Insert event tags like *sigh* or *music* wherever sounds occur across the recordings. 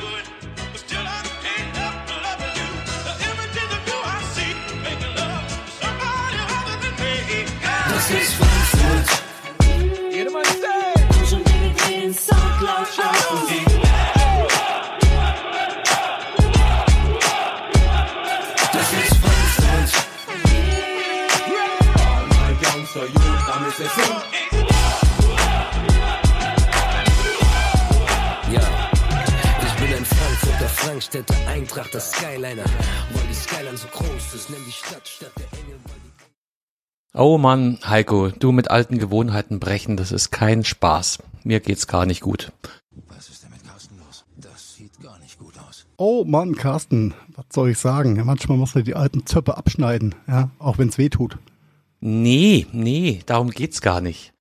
good. Skyliner. Weil die Skyline so groß ist, nenn die Stadt Stadt der Engel. weil die- Oh Mann, Heiko, du mit alten Gewohnheiten brechen, das ist kein Spaß. Mir geht's gar nicht gut. Was ist denn mit Carsten los? Das sieht gar nicht gut aus. Oh Mann, Carsten, was soll ich sagen? Ja, manchmal muss man die alten Zöpfe abschneiden, ja, auch wenn es weh tut. Nee, nee, darum geht's gar nicht.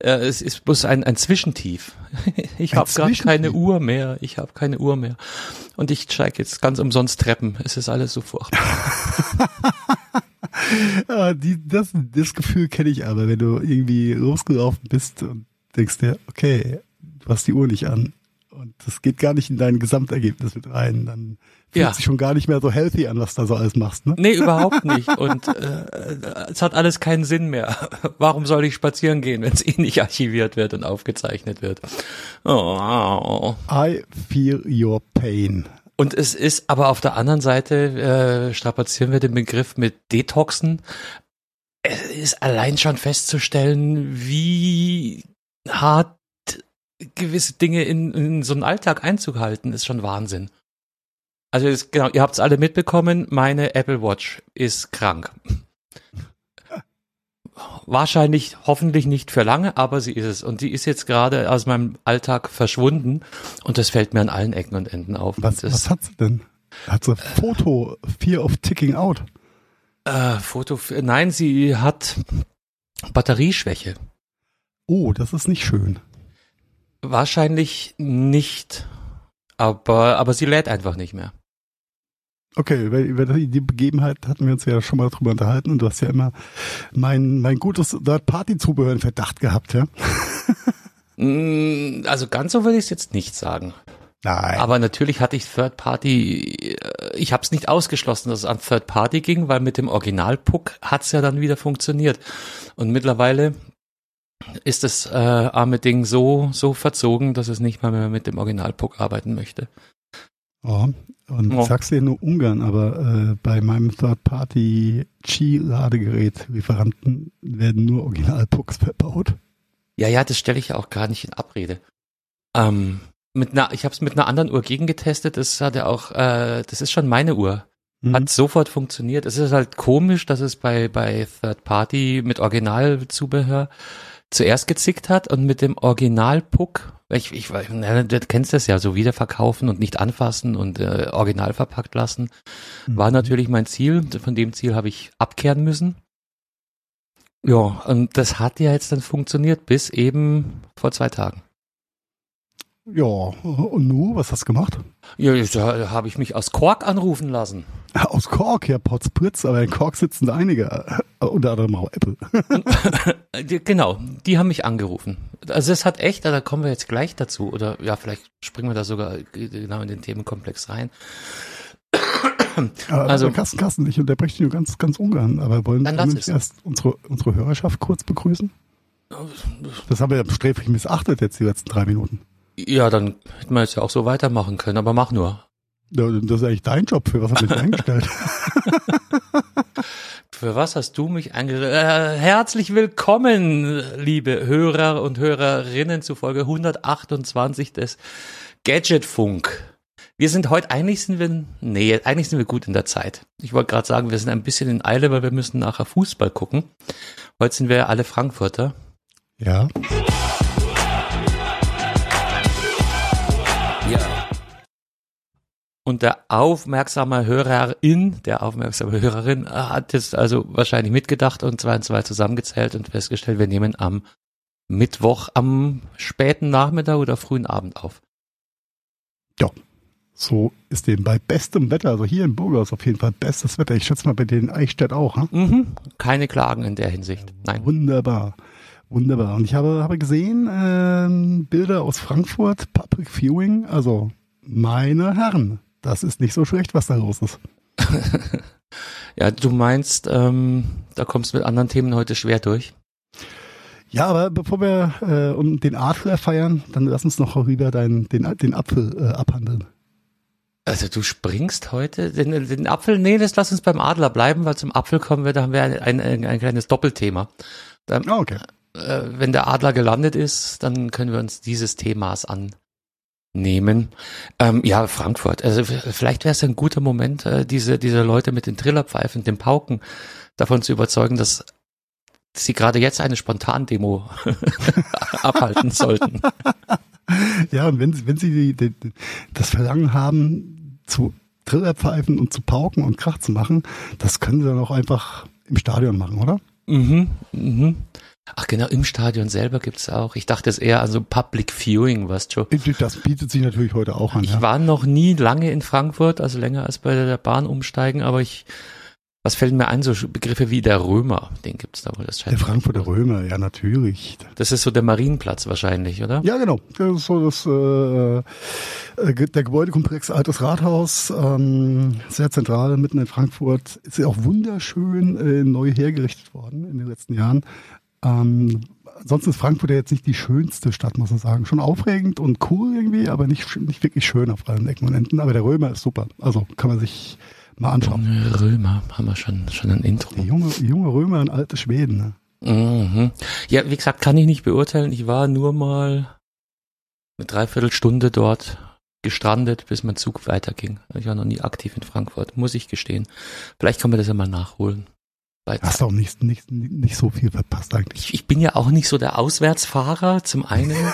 Äh, es ist bloß ein, ein Zwischentief. *laughs* Ich habe Zwischentief? keine Uhr mehr. Ich habe keine Uhr mehr. Und ich steige jetzt ganz umsonst Treppen. Es ist alles so furchtbar. Ja, *laughs* die, das, das Gefühl kenne ich aber, wenn du irgendwie losgelaufen bist und denkst dir, okay, du hast die Uhr nicht an und das geht gar nicht in dein Gesamtergebnis mit rein, dann fühlt Ja. sich schon gar nicht mehr so healthy an, was da so alles machst, ne? Nee, überhaupt nicht. Und äh, es hat alles keinen Sinn mehr. *laughs* Warum soll ich spazieren gehen, wenn es eh nicht archiviert wird und aufgezeichnet wird? Oh. I feel your pain. Und es ist aber auf der anderen Seite, äh, strapazieren wir den Begriff mit Detoxen. Es ist allein schon festzustellen, wie hart gewisse Dinge in, in so einen Alltag Einzug halten, ist schon Wahnsinn. Also es, genau, ihr habt es alle mitbekommen, meine Apple Watch ist krank. Wahrscheinlich, hoffentlich nicht für lange, aber sie ist es. Und die ist jetzt gerade aus meinem Alltag verschwunden. Und das fällt mir an allen Ecken und Enden auf. Was, das, was hat sie denn? Hat sie Foto, Fear of Ticking Out? Äh, Foto, nein, sie hat Batterieschwäche. Oh, das ist nicht schön. Wahrscheinlich nicht, aber, aber sie lädt einfach nicht mehr. Okay, über, über die die Begebenheit hatten wir uns ja schon mal drüber unterhalten und du hast ja immer mein, mein gutes Third-Party-Zubehör in Verdacht gehabt, ja? *laughs* Mm, Also ganz so würde ich es jetzt nicht sagen. Nein. Aber natürlich hatte ich Third Party, äh, ich habe es nicht ausgeschlossen, dass es an Third Party ging, weil mit dem Original-Puck hat es ja dann wieder funktioniert. Und mittlerweile ist das äh, arme Ding so, so verzogen, dass es nicht mal mehr mit dem Original-Puck arbeiten möchte. Ja, und Ja. ich sag's dir nur ungern, aber äh, bei meinem Third-Party-Qi-Ladegerät-Lieferanten werden nur Original-Pucks verbaut. Ja, ja, das stelle ich ja auch gar nicht in Abrede. Ähm, mit einer, ich habe es mit einer anderen Uhr gegengetestet. Das hat ja auch, äh, das ist schon meine Uhr. Mhm. Hat sofort funktioniert. Es ist halt komisch, dass es bei bei Third Party mit Originalzubehör zuerst gezickt hat und mit dem Original-Puck, ich, ich, du kennst das ja, so wiederverkaufen und nicht anfassen und äh, original verpackt lassen, war Mhm. natürlich mein Ziel. Von dem Ziel habe ich abkehren müssen. Ja, und das hat ja jetzt dann funktioniert bis eben vor zwei Tagen. Ja, und nu, was hast du gemacht? Ja, da habe ich mich aus Kork anrufen lassen. *laughs* Aus Kork, ja, Potzpritz, aber in Kork sitzen da einige, äh, unter anderem auch Apple. *laughs* Genau, die haben mich angerufen. Also es hat echt, da kommen wir jetzt gleich dazu, oder ja, vielleicht springen wir da sogar genau in den Themenkomplex rein. Also- Carsten, Carsten, ich unterbreche dich nur ganz, ganz ungern, aber wollen, wir nicht erst unsere, unsere Hörerschaft kurz begrüßen? Das haben wir ja sträflich missachtet jetzt die letzten drei Minuten. Ja, dann hätten wir jetzt ja auch so weitermachen können, aber mach nur. Ja, Das ist eigentlich dein Job, für was haben wir dich *laughs* eingestellt? Für was hast du mich angerufen? Äh, herzlich willkommen, liebe Hörer und Hörerinnen zu Folge 128 des Gadgetfunk. Wir sind heute, eigentlich sind wir, nee, eigentlich sind wir gut in der Zeit. Ich wollte gerade sagen, wir sind ein bisschen in Eile, weil wir müssen nachher Fußball gucken. Heute sind wir alle Frankfurter. ja. Ja, Und der aufmerksame Hörerin, der aufmerksame Hörerin äh, hat jetzt also wahrscheinlich mitgedacht und zwei und zwei zusammengezählt und festgestellt, wir nehmen am Mittwoch am späten Nachmittag oder frühen Abend auf. So ist dem bei bestem Wetter, also hier in Burgos auf jeden Fall bestes Wetter. Ich schätze mal bei den Eichstätt auch. Hm? Mhm. Keine Klagen in der Hinsicht. Nein. Wunderbar. Wunderbar. Und ich habe, habe gesehen, ähm, Bilder aus Frankfurt, Public Viewing, also meine Herren, das ist nicht so schlecht, was da los ist. *laughs* Ja, du meinst, ähm, da kommst du mit anderen Themen heute schwer durch. Ja, aber bevor wir äh, um den Adler feiern, dann lass uns noch wieder deinen, den, den Apfel äh, abhandeln. Also du springst heute den, den Apfel, nee, das lass uns beim Adler bleiben, weil zum Apfel kommen wir, da haben wir ein, ein, ein, ein kleines Doppelthema. Da, Ah, okay. äh, wenn der Adler gelandet ist, dann können wir uns dieses Themas annehmen. Ähm, ja, Frankfurt. Also vielleicht wäre es ein guter Moment, äh, diese, diese Leute mit den Trillerpfeifen, den Pauken davon zu überzeugen, dass sie gerade jetzt eine Spontandemo *laughs* abhalten sollten. *laughs* Ja, und wenn, sie- wenn sie die, die, das Verlangen haben, zu Trillerpfeifen und zu pauken und Krach zu machen, das können sie dann auch einfach im Stadion machen, oder? Mhm, mhm. Ach genau, im Stadion selber gibt's auch. Ich dachte es eher an so Public Viewing, weißt du. Das bietet sich natürlich heute auch an. Ich Ja. war noch nie lange in Frankfurt, also länger als bei der Bahn umsteigen, aber ich, was fällt mir ein, so Begriffe wie der Römer, den gibt's da wohl. Das Der Frankfurter Römer, ja natürlich. Das ist so der Marienplatz wahrscheinlich, oder? Ja, genau. Das ist so das, äh, äh, der Gebäudekomplex Altes Rathaus, ähm, sehr zentral mitten in Frankfurt. Ist ja auch wunderschön äh, neu hergerichtet worden in den letzten Jahren. Ähm, ansonsten ist Frankfurt ja jetzt nicht die schönste Stadt, muss man sagen. Schon aufregend und cool irgendwie, aber nicht, nicht wirklich schön auf allen Ecken und Enden. Aber der Römer ist super. Also kann man sich mal anschauen. Römer, haben wir schon, schon ein Intro. Die junge, junge Römer in alte Schweden. Ne? Mhm. Ja, wie gesagt, kann ich nicht beurteilen. Ich war nur mal eine Dreiviertelstunde dort gestrandet, bis mein Zug weiterging. Ich war noch nie aktiv in Frankfurt, muss ich gestehen. Vielleicht kann man das ja mal nachholen. Hast du auch nicht, nicht, nicht so viel verpasst eigentlich. ich, ich bin ja auch nicht so der Auswärtsfahrer, zum einen. *laughs*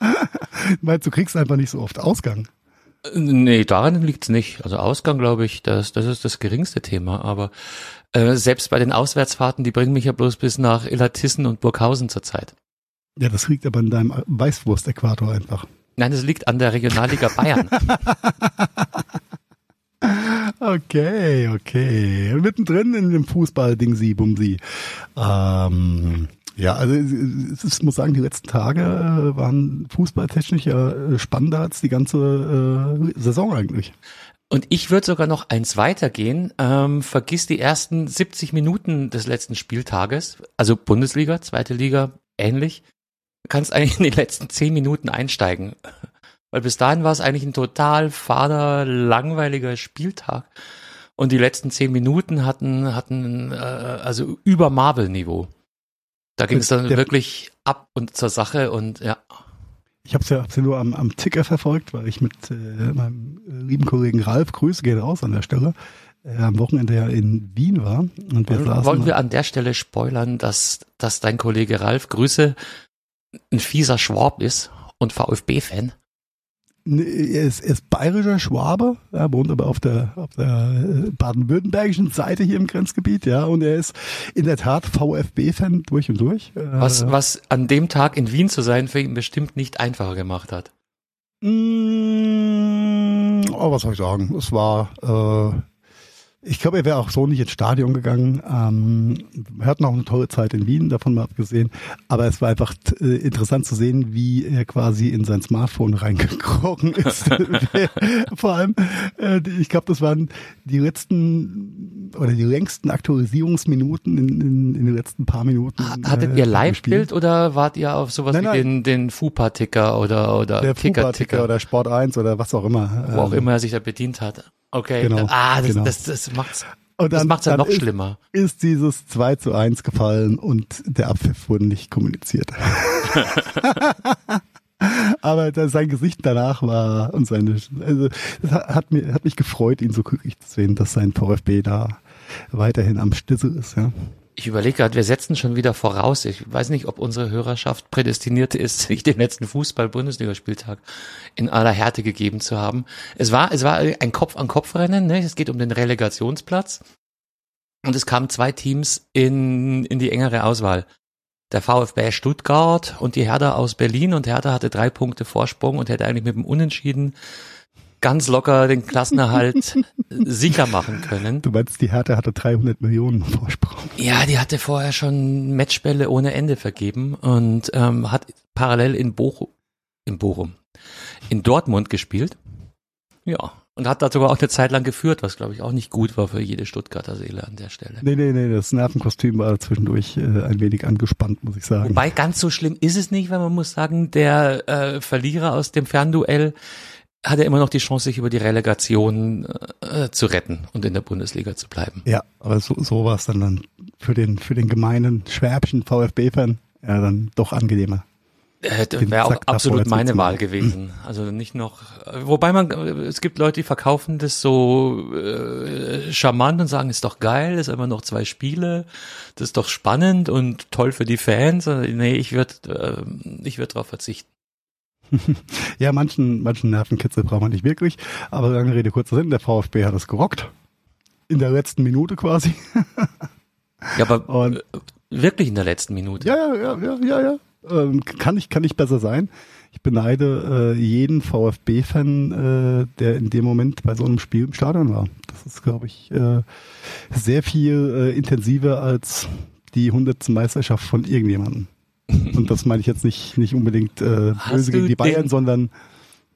*laughs* Meinst du, kriegst einfach nicht so oft Ausgang? nee, daran liegt's nicht. Also Ausgang, glaube ich, das, das ist das geringste Thema. Aber äh, selbst bei den Auswärtsfahrten, die bringen mich ja bloß bis nach Illertissen und Burghausen zurzeit. Ja, das liegt aber an deinem Weißwurst-Äquator einfach. Nein, das liegt an der Regionalliga Bayern. *laughs* Okay, okay. Mittendrin in dem Fußball-Ding-Sie, Bumsi. Ähm, ja, also ich muss sagen, die letzten Tage äh, waren fußballtechnisch ja äh, spannender als die ganze äh, Saison eigentlich. Und ich würde sogar noch eins weitergehen. Ähm, vergiss die ersten 70 Minuten des letzten Spieltages, also Bundesliga, zweite Liga, ähnlich. Du kannst eigentlich in die letzten 10 Minuten einsteigen. Weil bis dahin war es eigentlich ein total fader, langweiliger Spieltag. Und die letzten 10 Minuten hatten, hatten äh, also über Marvel-Niveau. Da ging es dann Der- wirklich ab und zur Sache und ja. Ich habe es ja, hab's ja nur am, am Ticker verfolgt, weil ich mit äh, meinem lieben Kollegen Ralf, Grüße gehen raus an der Stelle, äh, am Wochenende ja in Wien war. Und wir saßen Wollen wir an der Stelle spoilern, dass, dass dein Kollege Ralf Grüße ein fieser Schwab ist und VfB-Fan? Nee, Er ist, er ist bayerischer Schwabe, er wohnt aber auf der, auf der äh, baden-württembergischen Seite hier im Grenzgebiet, ja, und er ist in der Tat VfB-Fan durch und durch. Äh, Was, was an dem Tag in Wien zu sein für ihn bestimmt nicht einfacher gemacht hat. Mm, oh, was soll ich sagen? Es war, äh, ich glaube, er wäre auch so nicht ins Stadion gegangen. Ähm, wir hatten auch eine tolle Zeit in Wien, davon mal abgesehen. Aber es war einfach äh, interessant zu sehen, wie er quasi in sein Smartphone *laughs* reingekrochen ist. *laughs* Vor allem, äh, ich glaube, das waren die letzten oder die längsten Aktualisierungsminuten in, in, in den letzten paar Minuten. Hattet äh, ihr im Live-Bild oder wart ihr auf sowas Nein, wie nein. den, den FUPA-Ticker oder, oder Der Kicker-Ticker, oder Sport 1 oder was auch immer. wo auch Ähm, immer er sich da bedient hat? Okay, Genau, ah, das, genau. das, das macht's, Und das dann- macht's ja noch ist- schlimmer. ist dieses 2 zu 1 gefallen und der Abpfiff wurde nicht kommuniziert. *laughs* Aber das, sein Gesicht danach war und seine, also das hat, mir, hat mich gefreut, ihn so glücklich zu sehen, dass sein VfB da weiterhin am Stissel ist, ja. Ich überlege gerade, wir setzen schon wieder voraus. Ich weiß nicht, ob unsere Hörerschaft prädestiniert ist, *laughs* sich den letzten Fußball-Bundesligaspieltag in aller Härte gegeben zu haben. Es war, es war ein Kopf-an-Kopf-Rennen, ne? Es geht um den Relegationsplatz. Und es kamen zwei Teams in, in die engere Auswahl. Der VfB Stuttgart und die Hertha aus Berlin. Und Hertha hatte drei Punkte Vorsprung und hätte eigentlich mit dem Unentschieden ganz locker den Klassenerhalt *laughs* sicher machen können. Du meinst, die Hertha hatte 300 Millionen Vorsprung. Ja, die hatte vorher schon Matchbälle ohne Ende vergeben und ähm, hat parallel in Bochum, in Bochum, in Dortmund gespielt. Ja. Und hat da sogar auch eine Zeit lang geführt, was glaube ich auch nicht gut war für jede Stuttgarter Seele an der Stelle. Nee, nee, nee, das Nervenkostüm war zwischendurch äh, ein wenig angespannt, muss ich sagen. Wobei ganz so schlimm ist es nicht, weil man muss sagen, der äh, Verlierer aus dem Fernduell hat ja immer noch die Chance, sich über die Relegation äh, zu retten und in der Bundesliga zu bleiben. Ja, aber so, so war es dann, dann für den, für den gemeinen Schwäbischen VfB-Fan ja dann doch angenehmer. Äh, Wäre auch absolut meine Wahl gewesen. *clears throat* Also nicht noch, wobei man, es gibt Leute, die verkaufen das so äh, charmant und sagen, ist doch geil, ist immer noch zwei Spiele, das ist doch spannend und toll für die Fans. Also, Nee, ich würde, äh, ich würde darauf verzichten. Ja, manchen, manchen Nervenkitzel braucht man nicht wirklich, aber lange Rede, kurzer Sinn, der VfB hat es gerockt. In der letzten Minute quasi. *laughs* Ja, aber Und äh, wirklich in der letzten Minute. Ja, ja, ja, ja, ja, ja. Ähm, kann ich, kann ich besser sein. Ich beneide äh, jeden VfB-Fan, äh, der in dem Moment bei so einem Spiel im Stadion war. Das ist, glaube ich, äh, sehr viel äh, intensiver als die hundertste Meisterschaft von irgendjemandem. *laughs* Und das meine ich jetzt nicht, nicht unbedingt äh, böse gegen die Bayern, den- sondern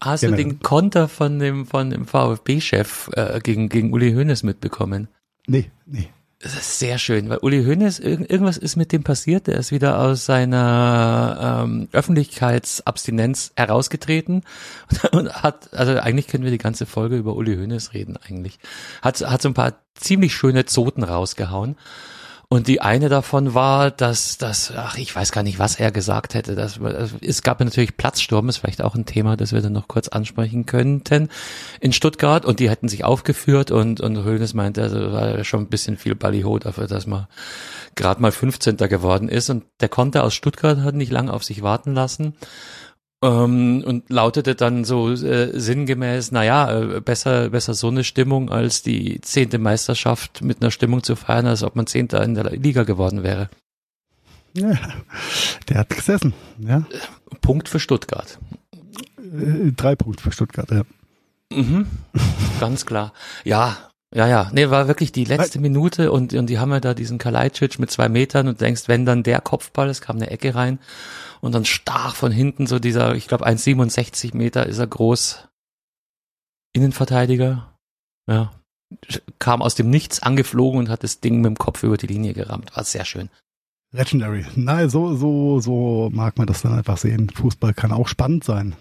Hast Genau. du den Konter von dem, von dem VfB-Chef äh, gegen, gegen Uli Hoeneß mitbekommen? nee, nee. Das ist sehr schön, weil Uli Hoeneß, irg irgendwas ist mit dem passiert. Der ist wieder aus seiner ähm, Öffentlichkeitsabstinenz herausgetreten *laughs* und hat, also eigentlich können wir die ganze Folge über Uli Hoeneß reden eigentlich. Hat, hat so ein paar ziemlich schöne Zoten rausgehauen. Und die eine davon war, dass, dass, ach, ich weiß gar nicht, was er gesagt hätte. Das, es gab natürlich Platzsturm, ist vielleicht auch ein Thema, das wir dann noch kurz ansprechen könnten in Stuttgart. Und die hätten sich aufgeführt und, und Hönes meinte, also war schon ein bisschen viel Ballyho dafür, dass man gerade mal 15. geworden ist. Und der Konter aus Stuttgart hat nicht lange auf sich warten lassen. Ähm, und lautete dann so äh, sinngemäß, naja, äh, besser, besser so eine Stimmung als die zehnte Meisterschaft mit einer Stimmung zu feiern, als ob man Zehnter in der Liga geworden wäre. Ja, der hat gesessen. Ja, Punkt für Stuttgart. äh, drei Punkte für Stuttgart. Ja. Mhm. Ganz klar. Ja, ja, ja. Nee, war wirklich die letzte Minute und, und die haben ja da diesen Kalajdzic mit zwei Metern und denkst, wenn dann der Kopfball, es kam eine Ecke rein und dann stach von hinten so dieser, ich glaube 1,67 Meter ist er groß, Innenverteidiger, ja, kam aus dem Nichts angeflogen und hat das Ding mit dem Kopf über die Linie gerammt. War sehr schön. Legendary. Nein, so, so, so mag man das dann einfach sehen. Fußball kann auch spannend sein.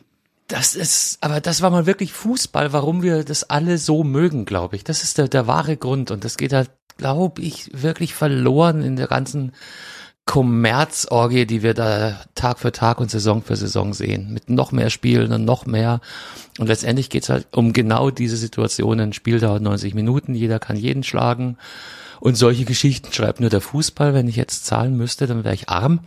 Das ist, aber das war mal wirklich Fußball, warum wir das alle so mögen, glaube ich. Das ist der, der wahre Grund und das geht halt, glaube ich, wirklich verloren in der ganzen Kommerzorgie, die wir da Tag für Tag und Saison für Saison sehen. Mit noch mehr Spielen und noch mehr. Und letztendlich geht's halt um genau diese Situationen. Spiel dauert 90 Minuten, jeder kann jeden schlagen. Und solche Geschichten schreibt nur der Fußball. Wenn ich jetzt zahlen müsste, dann wäre ich arm.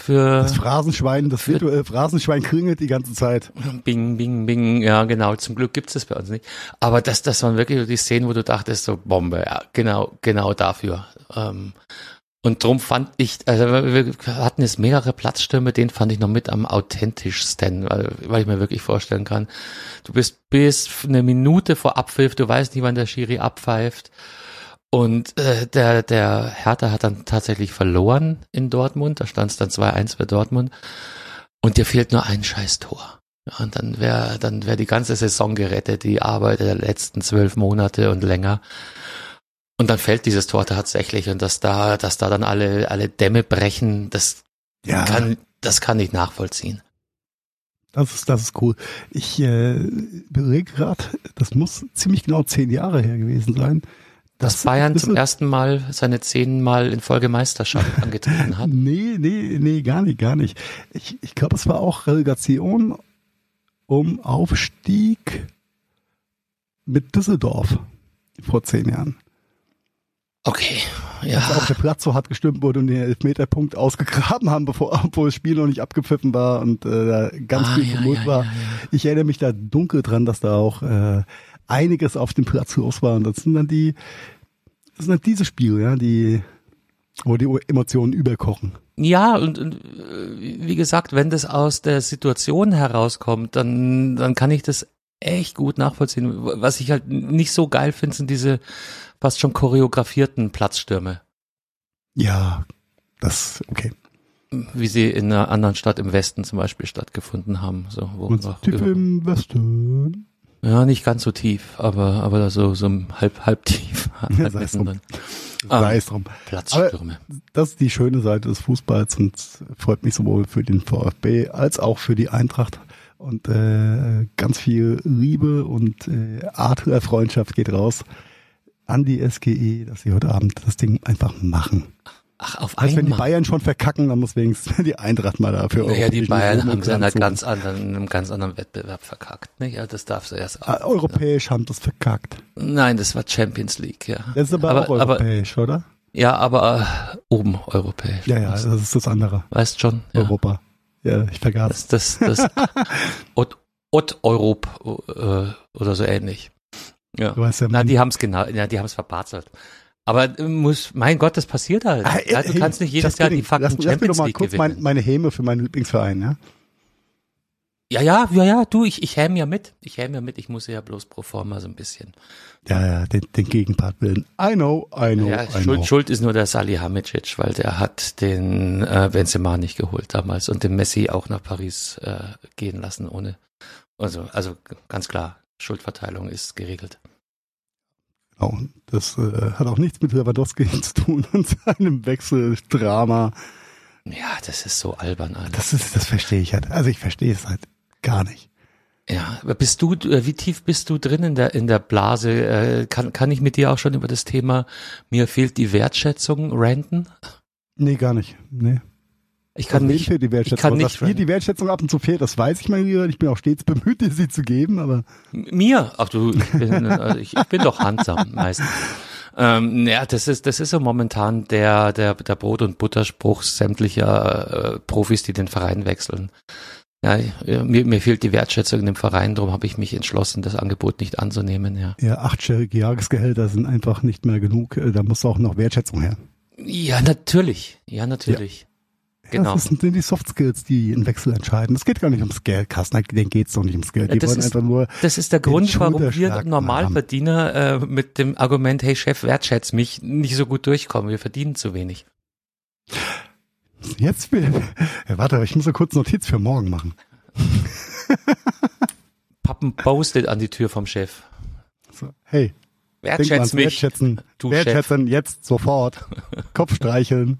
Für Das Phrasenschwein, das virtuelle Phrasenschwein klingelt die ganze Zeit. Bing, bing, bing. Ja, genau. Zum Glück gibt's das bei uns nicht. Aber das, das waren wirklich die Szenen, wo du dachtest, so Bombe. Ja, genau, genau dafür. Ähm, und drum fand ich, also wir hatten jetzt mehrere Platzstürme, den fand ich noch mit am authentischsten, weil, weil ich mir wirklich vorstellen kann, du bist bis eine Minute vor Abpfiff, du weißt nicht, wann der Schiri abpfeift. Und äh, der, der Hertha hat dann tatsächlich verloren in Dortmund, da stand es dann 2-1 für Dortmund. Und dir fehlt nur ein scheiß Tor. Ja, und dann wäre dann wär die ganze Saison gerettet, die Arbeit der letzten zwölf Monate und länger. Und dann fällt dieses Tor tatsächlich und dass da, dass da dann alle, alle Dämme brechen, das Ja, kann, das kann ich nachvollziehen. das ist, das ist cool. Ich äh, überlege gerade, das muss ziemlich genau zehn Jahre her gewesen sein. Dass Bayern zum ersten Mal seine zehnmal in Folge Meisterschaft *laughs* angetreten hat. Nee, nee, nee, gar nicht, gar nicht. Ich, ich glaube, es war auch Relegation um Aufstieg mit Düsseldorf vor zehn Jahren. Okay, ja. auch der Platz so hart gestimmt wurde und den Elfmeterpunkt ausgegraben haben, bevor, obwohl das Spiel noch nicht abgepfiffen war und äh, da ganz Ah, viel Tumult ja, war. ja, ja. Ich erinnere mich da dunkel dran, dass da auch äh, einiges auf dem Platz los war. Und das sind dann die, das sind dann diese Spiele, ja, die, wo die Emotionen überkochen. Ja, und, und äh, wie gesagt, wenn das aus der Situation herauskommt, dann, dann kann ich das echt gut nachvollziehen. Was ich halt nicht so geil finde, sind diese fast schon choreografierten Platzstürme. Ja, das, okay. wie sie in einer anderen Stadt im Westen zum Beispiel stattgefunden haben. So, wo Typ im Westen. Ja, nicht ganz so tief, aber, aber so, so halb, halb tief. *laughs* Ja, sei es drum. mittendrin. Ah. Sei es drum. Platzstürme. Das ist die schöne Seite des Fußballs und freut mich sowohl für den VfB als auch für die Eintracht. Und äh, ganz viel Liebe und äh, Art Freundschaft geht raus an die SGE, dass sie heute Abend das Ding einfach machen. Ach, auf Also wenn die einmal. Bayern schon verkacken, dann muss wenigstens *laughs* die Eintracht mal dafür. Ja, die Bayern haben sie in einer ganz anderen, in einem ganz anderen Wettbewerb verkackt. Nicht? Ja, das darfst du erst Ah, Europäisch haben das verkackt. Nein, das war Champions League, ja. Das ist aber, auch europäisch, oder? ja, aber äh, oben europäisch. Ja, ja, das ist das andere. Weißt schon? Ja. Europa. Ja, ich vergaß. Das, das, das *laughs* Ott, Ott Europ äh, oder so ähnlich. Ja. Du weißt ja, Na, die haben es genau, ja, die haben es verbarzelt. Aber äh, muss, mein Gott, das passiert halt. Ah, ja, du hey, kannst nicht jedes Jahr die fucking lass, lass mir doch Champions mal League kurz gewinnen. mein, meine Häme für meinen Lieblingsverein, ja? ja, ja, ja, ja, du, ich, ich häme ja mit. Ich häme ja mit. Ich muss ja bloß pro forma so ein bisschen. Ja, ja, den, den Gegenpart bilden. I know, I know, Ja, I know. Schuld, Schuld ist nur der Salihamidzic, weil der hat den äh, Benzema nicht geholt damals und den Messi auch nach Paris äh, gehen lassen ohne. Also, also ganz klar, Schuldverteilung ist geregelt. Genau. Das äh, hat auch nichts mit Lewandowski *laughs* zu tun und seinem Wechseldrama. Ja, das ist so albern alles. Das ist, das verstehe ich halt. Also ich verstehe es halt gar nicht. Ja, bist du, äh, wie tief bist du drin in der, in der Blase? Äh, Kann, kann ich mit dir auch schon über das Thema, mir fehlt die Wertschätzung, ranten? Nee, gar nicht. Nee. Ich kann nicht, fehlt die Wertschätzung. ich kann nicht dir die Wertschätzung ab und zu fehlt, das weiß ich mal lieber. Ich bin auch stets bemüht, dir *laughs* sie zu geben, aber mir, ach du, ich bin, also ich, ich bin doch handsam *laughs* meistens. Ähm, ja, das ist, das ist so momentan der, der, der Brot- und Butterspruch sämtlicher äh, Profis, die den Verein wechseln. Ja, mir, mir fehlt die Wertschätzung in dem Verein, darum habe ich mich entschlossen, das Angebot nicht anzunehmen, ja. ja, achtjährige Jahresgehälter sind einfach nicht mehr genug. Äh, Da muss auch noch Wertschätzung her. Ja, natürlich. Ja, natürlich. Genau. Das sind die Soft Skills, die einen Wechsel entscheiden. Es geht gar nicht ums Geld, Carsten, denen geht's doch nicht ums Geld. Die das wollen ist- einfach nur, Das ist der Grund, warum wir Normalverdiener äh, mit dem Argument, hey Chef, wertschätz mich, nicht so gut durchkommen. Wir verdienen zu wenig. jetzt will, ja, warte, ich muss so kurz Notiz für morgen machen. *laughs* Pappen postet an die Tür vom Chef. So, hey, Wertschätz mich. Wertschätzen. du Wertschätzen jetzt sofort. Kopf streicheln.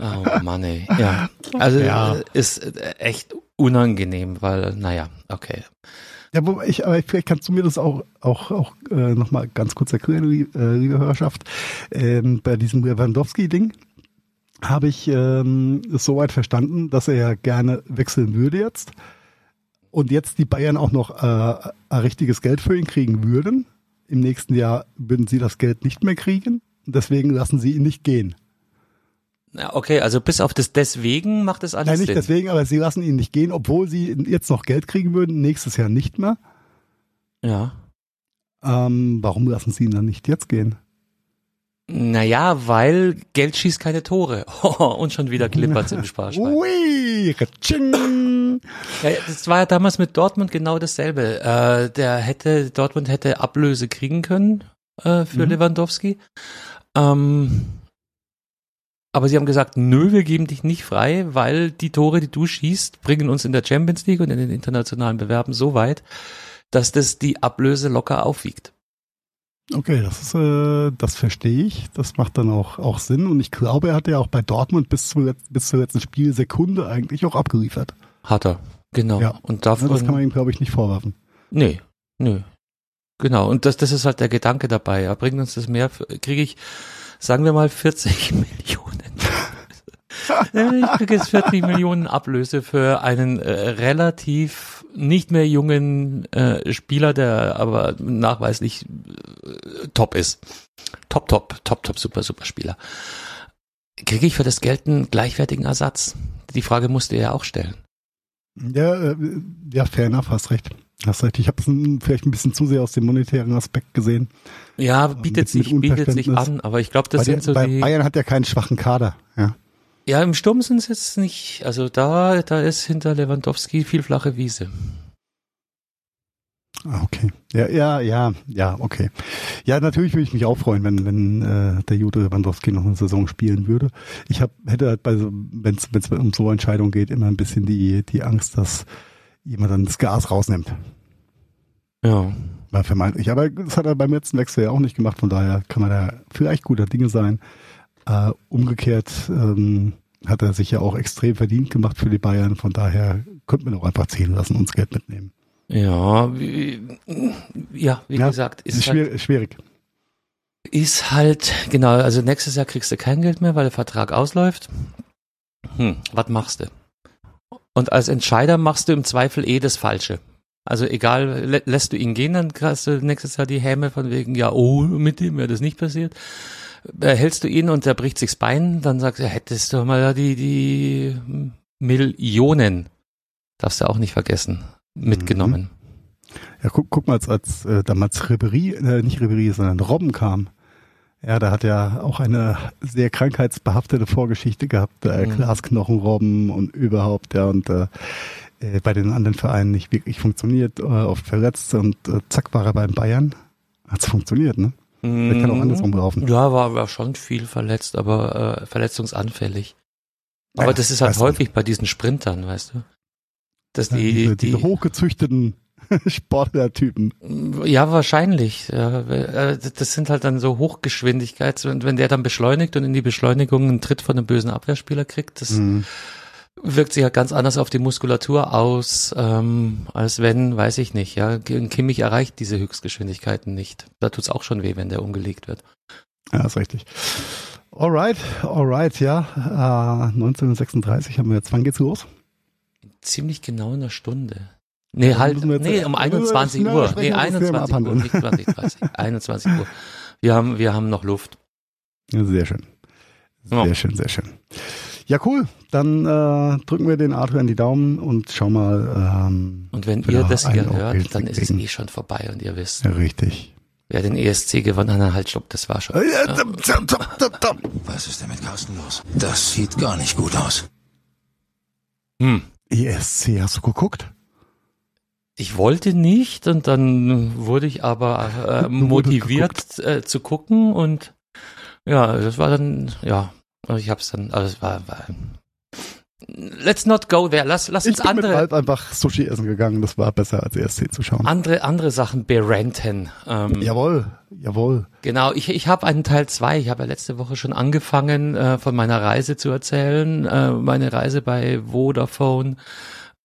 Oh Mann, ey. Ja. Also Ja. äh, ist äh, echt unangenehm, weil, naja, okay. Ja, wobei ich, aber vielleicht kannst du mir das auch, auch, auch äh, nochmal ganz kurz erklären, äh, liebe Hörerschaft. Ähm, bei diesem Lewandowski-Ding habe ich ähm, soweit verstanden, dass er ja gerne wechseln würde jetzt. Und jetzt die Bayern auch noch äh, ein richtiges Geld für ihn kriegen würden. Im nächsten Jahr würden sie das Geld nicht mehr kriegen. Deswegen lassen sie ihn nicht gehen. Ja, okay, also bis auf das deswegen macht das alles Nein, nicht Sinn. deswegen, aber sie lassen ihn nicht gehen, obwohl sie jetzt noch Geld kriegen würden, nächstes Jahr nicht mehr. Ja. Ähm, warum lassen sie ihn dann nicht jetzt gehen? Naja, weil Geld schießt keine Tore. *laughs* Und schon wieder klippert's im Sparschwein. Ui. Ja, das war ja damals mit Dortmund genau dasselbe. Äh, der hätte, Dortmund hätte Ablöse kriegen können äh, für Mhm. Lewandowski. Ähm, aber sie haben gesagt, nö, wir geben dich nicht frei, weil die Tore, die du schießt, bringen uns in der Champions League und in den internationalen Bewerben so weit, dass das die Ablöse locker aufwiegt. Okay, das ist, äh, das verstehe ich. Das macht dann auch, auch Sinn. Und ich glaube, er hat ja auch bei Dortmund bis, zu, bis zur letzten Spielsekunde eigentlich auch abgeliefert. Hat er. Genau. Ja. Und Ja, davon, das kann man ihm, glaube ich, nicht vorwerfen. Nee, nö. Genau, und das, das ist halt der Gedanke dabei. Ja, bringt uns das mehr, kriege ich, sagen wir mal, 40 *laughs* Millionen. Ja, ich kriege jetzt 40 Millionen Ablöse für einen äh, relativ nicht mehr jungen äh, Spieler, der aber nachweislich äh, top ist. Top, top, top, top, super, super Spieler. Kriege ich für das Geld einen gleichwertigen Ersatz? Die Frage musst du ja auch stellen. Ja, äh, ja, fair enough, hast recht. Hast recht. Ich habe es vielleicht ein bisschen zu sehr aus dem monetären Aspekt gesehen. Ja, bietet sich, bietet sich an, aber ich glaube, das bei, sind der, so bei die. Bayern hat ja keinen schwachen Kader. Ja. Ja, im Sturm sind es jetzt nicht. Also da, da ist hinter Lewandowski viel flache Wiese. Ah, Okay. Ja, ja, ja, ja, okay. Ja, natürlich würde ich mich auch freuen, wenn, wenn äh, der Jude Lewandowski noch eine Saison spielen würde. Ich hab, hätte halt bei so, wenn es um so Entscheidungen geht, immer ein bisschen die, die Angst, dass jemand dann das Gas rausnimmt. Ja. Weil vermeintlich. Aber das hat er beim letzten Wechsel ja auch nicht gemacht, von daher kann man da vielleicht guter Dinge sein. Äh, umgekehrt ähm, hat er sich ja auch extrem verdient gemacht für die Bayern, von daher könnte man auch einfach ziehen lassen und das Geld mitnehmen. Ja, wie, ja, wie ja, gesagt, ist ist halt, schwierig. schwierig. ist halt, genau, also nächstes Jahr kriegst du kein Geld mehr, weil der Vertrag ausläuft. Hm, was machst du? Und als Entscheider machst du im Zweifel eh das Falsche. Also egal, lä lässt du ihn gehen, dann hast du nächstes Jahr die Häme von wegen, ja, oh, mit dem wäre das nicht passiert. Äh, hältst du ihn und der bricht sich's Bein, dann sagst du, hättest du mal die, die Millionen, darfst du auch nicht vergessen, mitgenommen. Ja, guck, guck mal, als, als äh, damals Ribery, äh, nicht Ribery, sondern Robben kam. Ja, da hat er auch eine sehr krankheitsbehaftete Vorgeschichte gehabt, äh, Mhm. Glasknochenrobben und überhaupt, ja, und äh, äh, bei den anderen Vereinen nicht wirklich funktioniert, äh, oft verletzt und äh, zack war er beim Bayern. Hat's funktioniert, ne? Der kann auch andersrum laufen. Ja, war, war schon viel verletzt, aber äh, verletzungsanfällig. Aber Ja, das ist halt häufig bei diesen Sprintern, weißt du? Dass Ja, die, diese, die, diese hochgezüchteten *laughs* Sportlertypen. ja, wahrscheinlich. Äh, das sind halt dann so Hochgeschwindigkeits, wenn, wenn der dann beschleunigt und in die Beschleunigung einen Tritt von einem bösen Abwehrspieler kriegt, das Mhm. wirkt sich ja ganz anders auf die Muskulatur aus, ähm, als wenn, weiß ich nicht, ja, ein Kimmich erreicht diese Höchstgeschwindigkeiten nicht. Da tut's auch schon weh, wenn der umgelegt wird. Ja, ist richtig. Alright, alright, ja. Äh, 1936 haben wir jetzt, wann geht's los? Ziemlich genau in einer Stunde. Nee, Dann halt, nee, um müssen wir 21 schneller Uhr. sprechen, Nee, das Thema 21 Uhr, nicht 20, 30. 21 Uhr. Wir haben, wir haben noch Luft. Sehr schön. Sehr Ja. schön, sehr schön. Ja, cool. Dann äh, drücken wir den Arthur in die Daumen und schau mal. Ähm, Und wenn ihr das hier Bild hört, dann ist es eh schon vorbei und ihr wisst, ja, richtig. wer den ESC gewonnen hat, halt, stopp, das war schon. Was ist denn mit Carsten los? Das sieht gar nicht gut aus. Hm. ESC, hast du geguckt? Ich wollte nicht und dann wurde ich aber äh, *laughs* motiviert äh, zu gucken und ja, das war dann, ja, ich hab's dann, also es war, war Let's not go there. Lass, lass Ich uns bin mit andere, Ralf einfach Sushi essen gegangen. Das war besser als ESC zu schauen. andere, andere Sachen berenten. Ähm, Jawohl, jawohl. Genau, ich, ich habe einen Teil zwei. Ich habe ja letzte Woche schon angefangen, äh, von meiner Reise zu erzählen. Äh, meine Reise bei Vodafone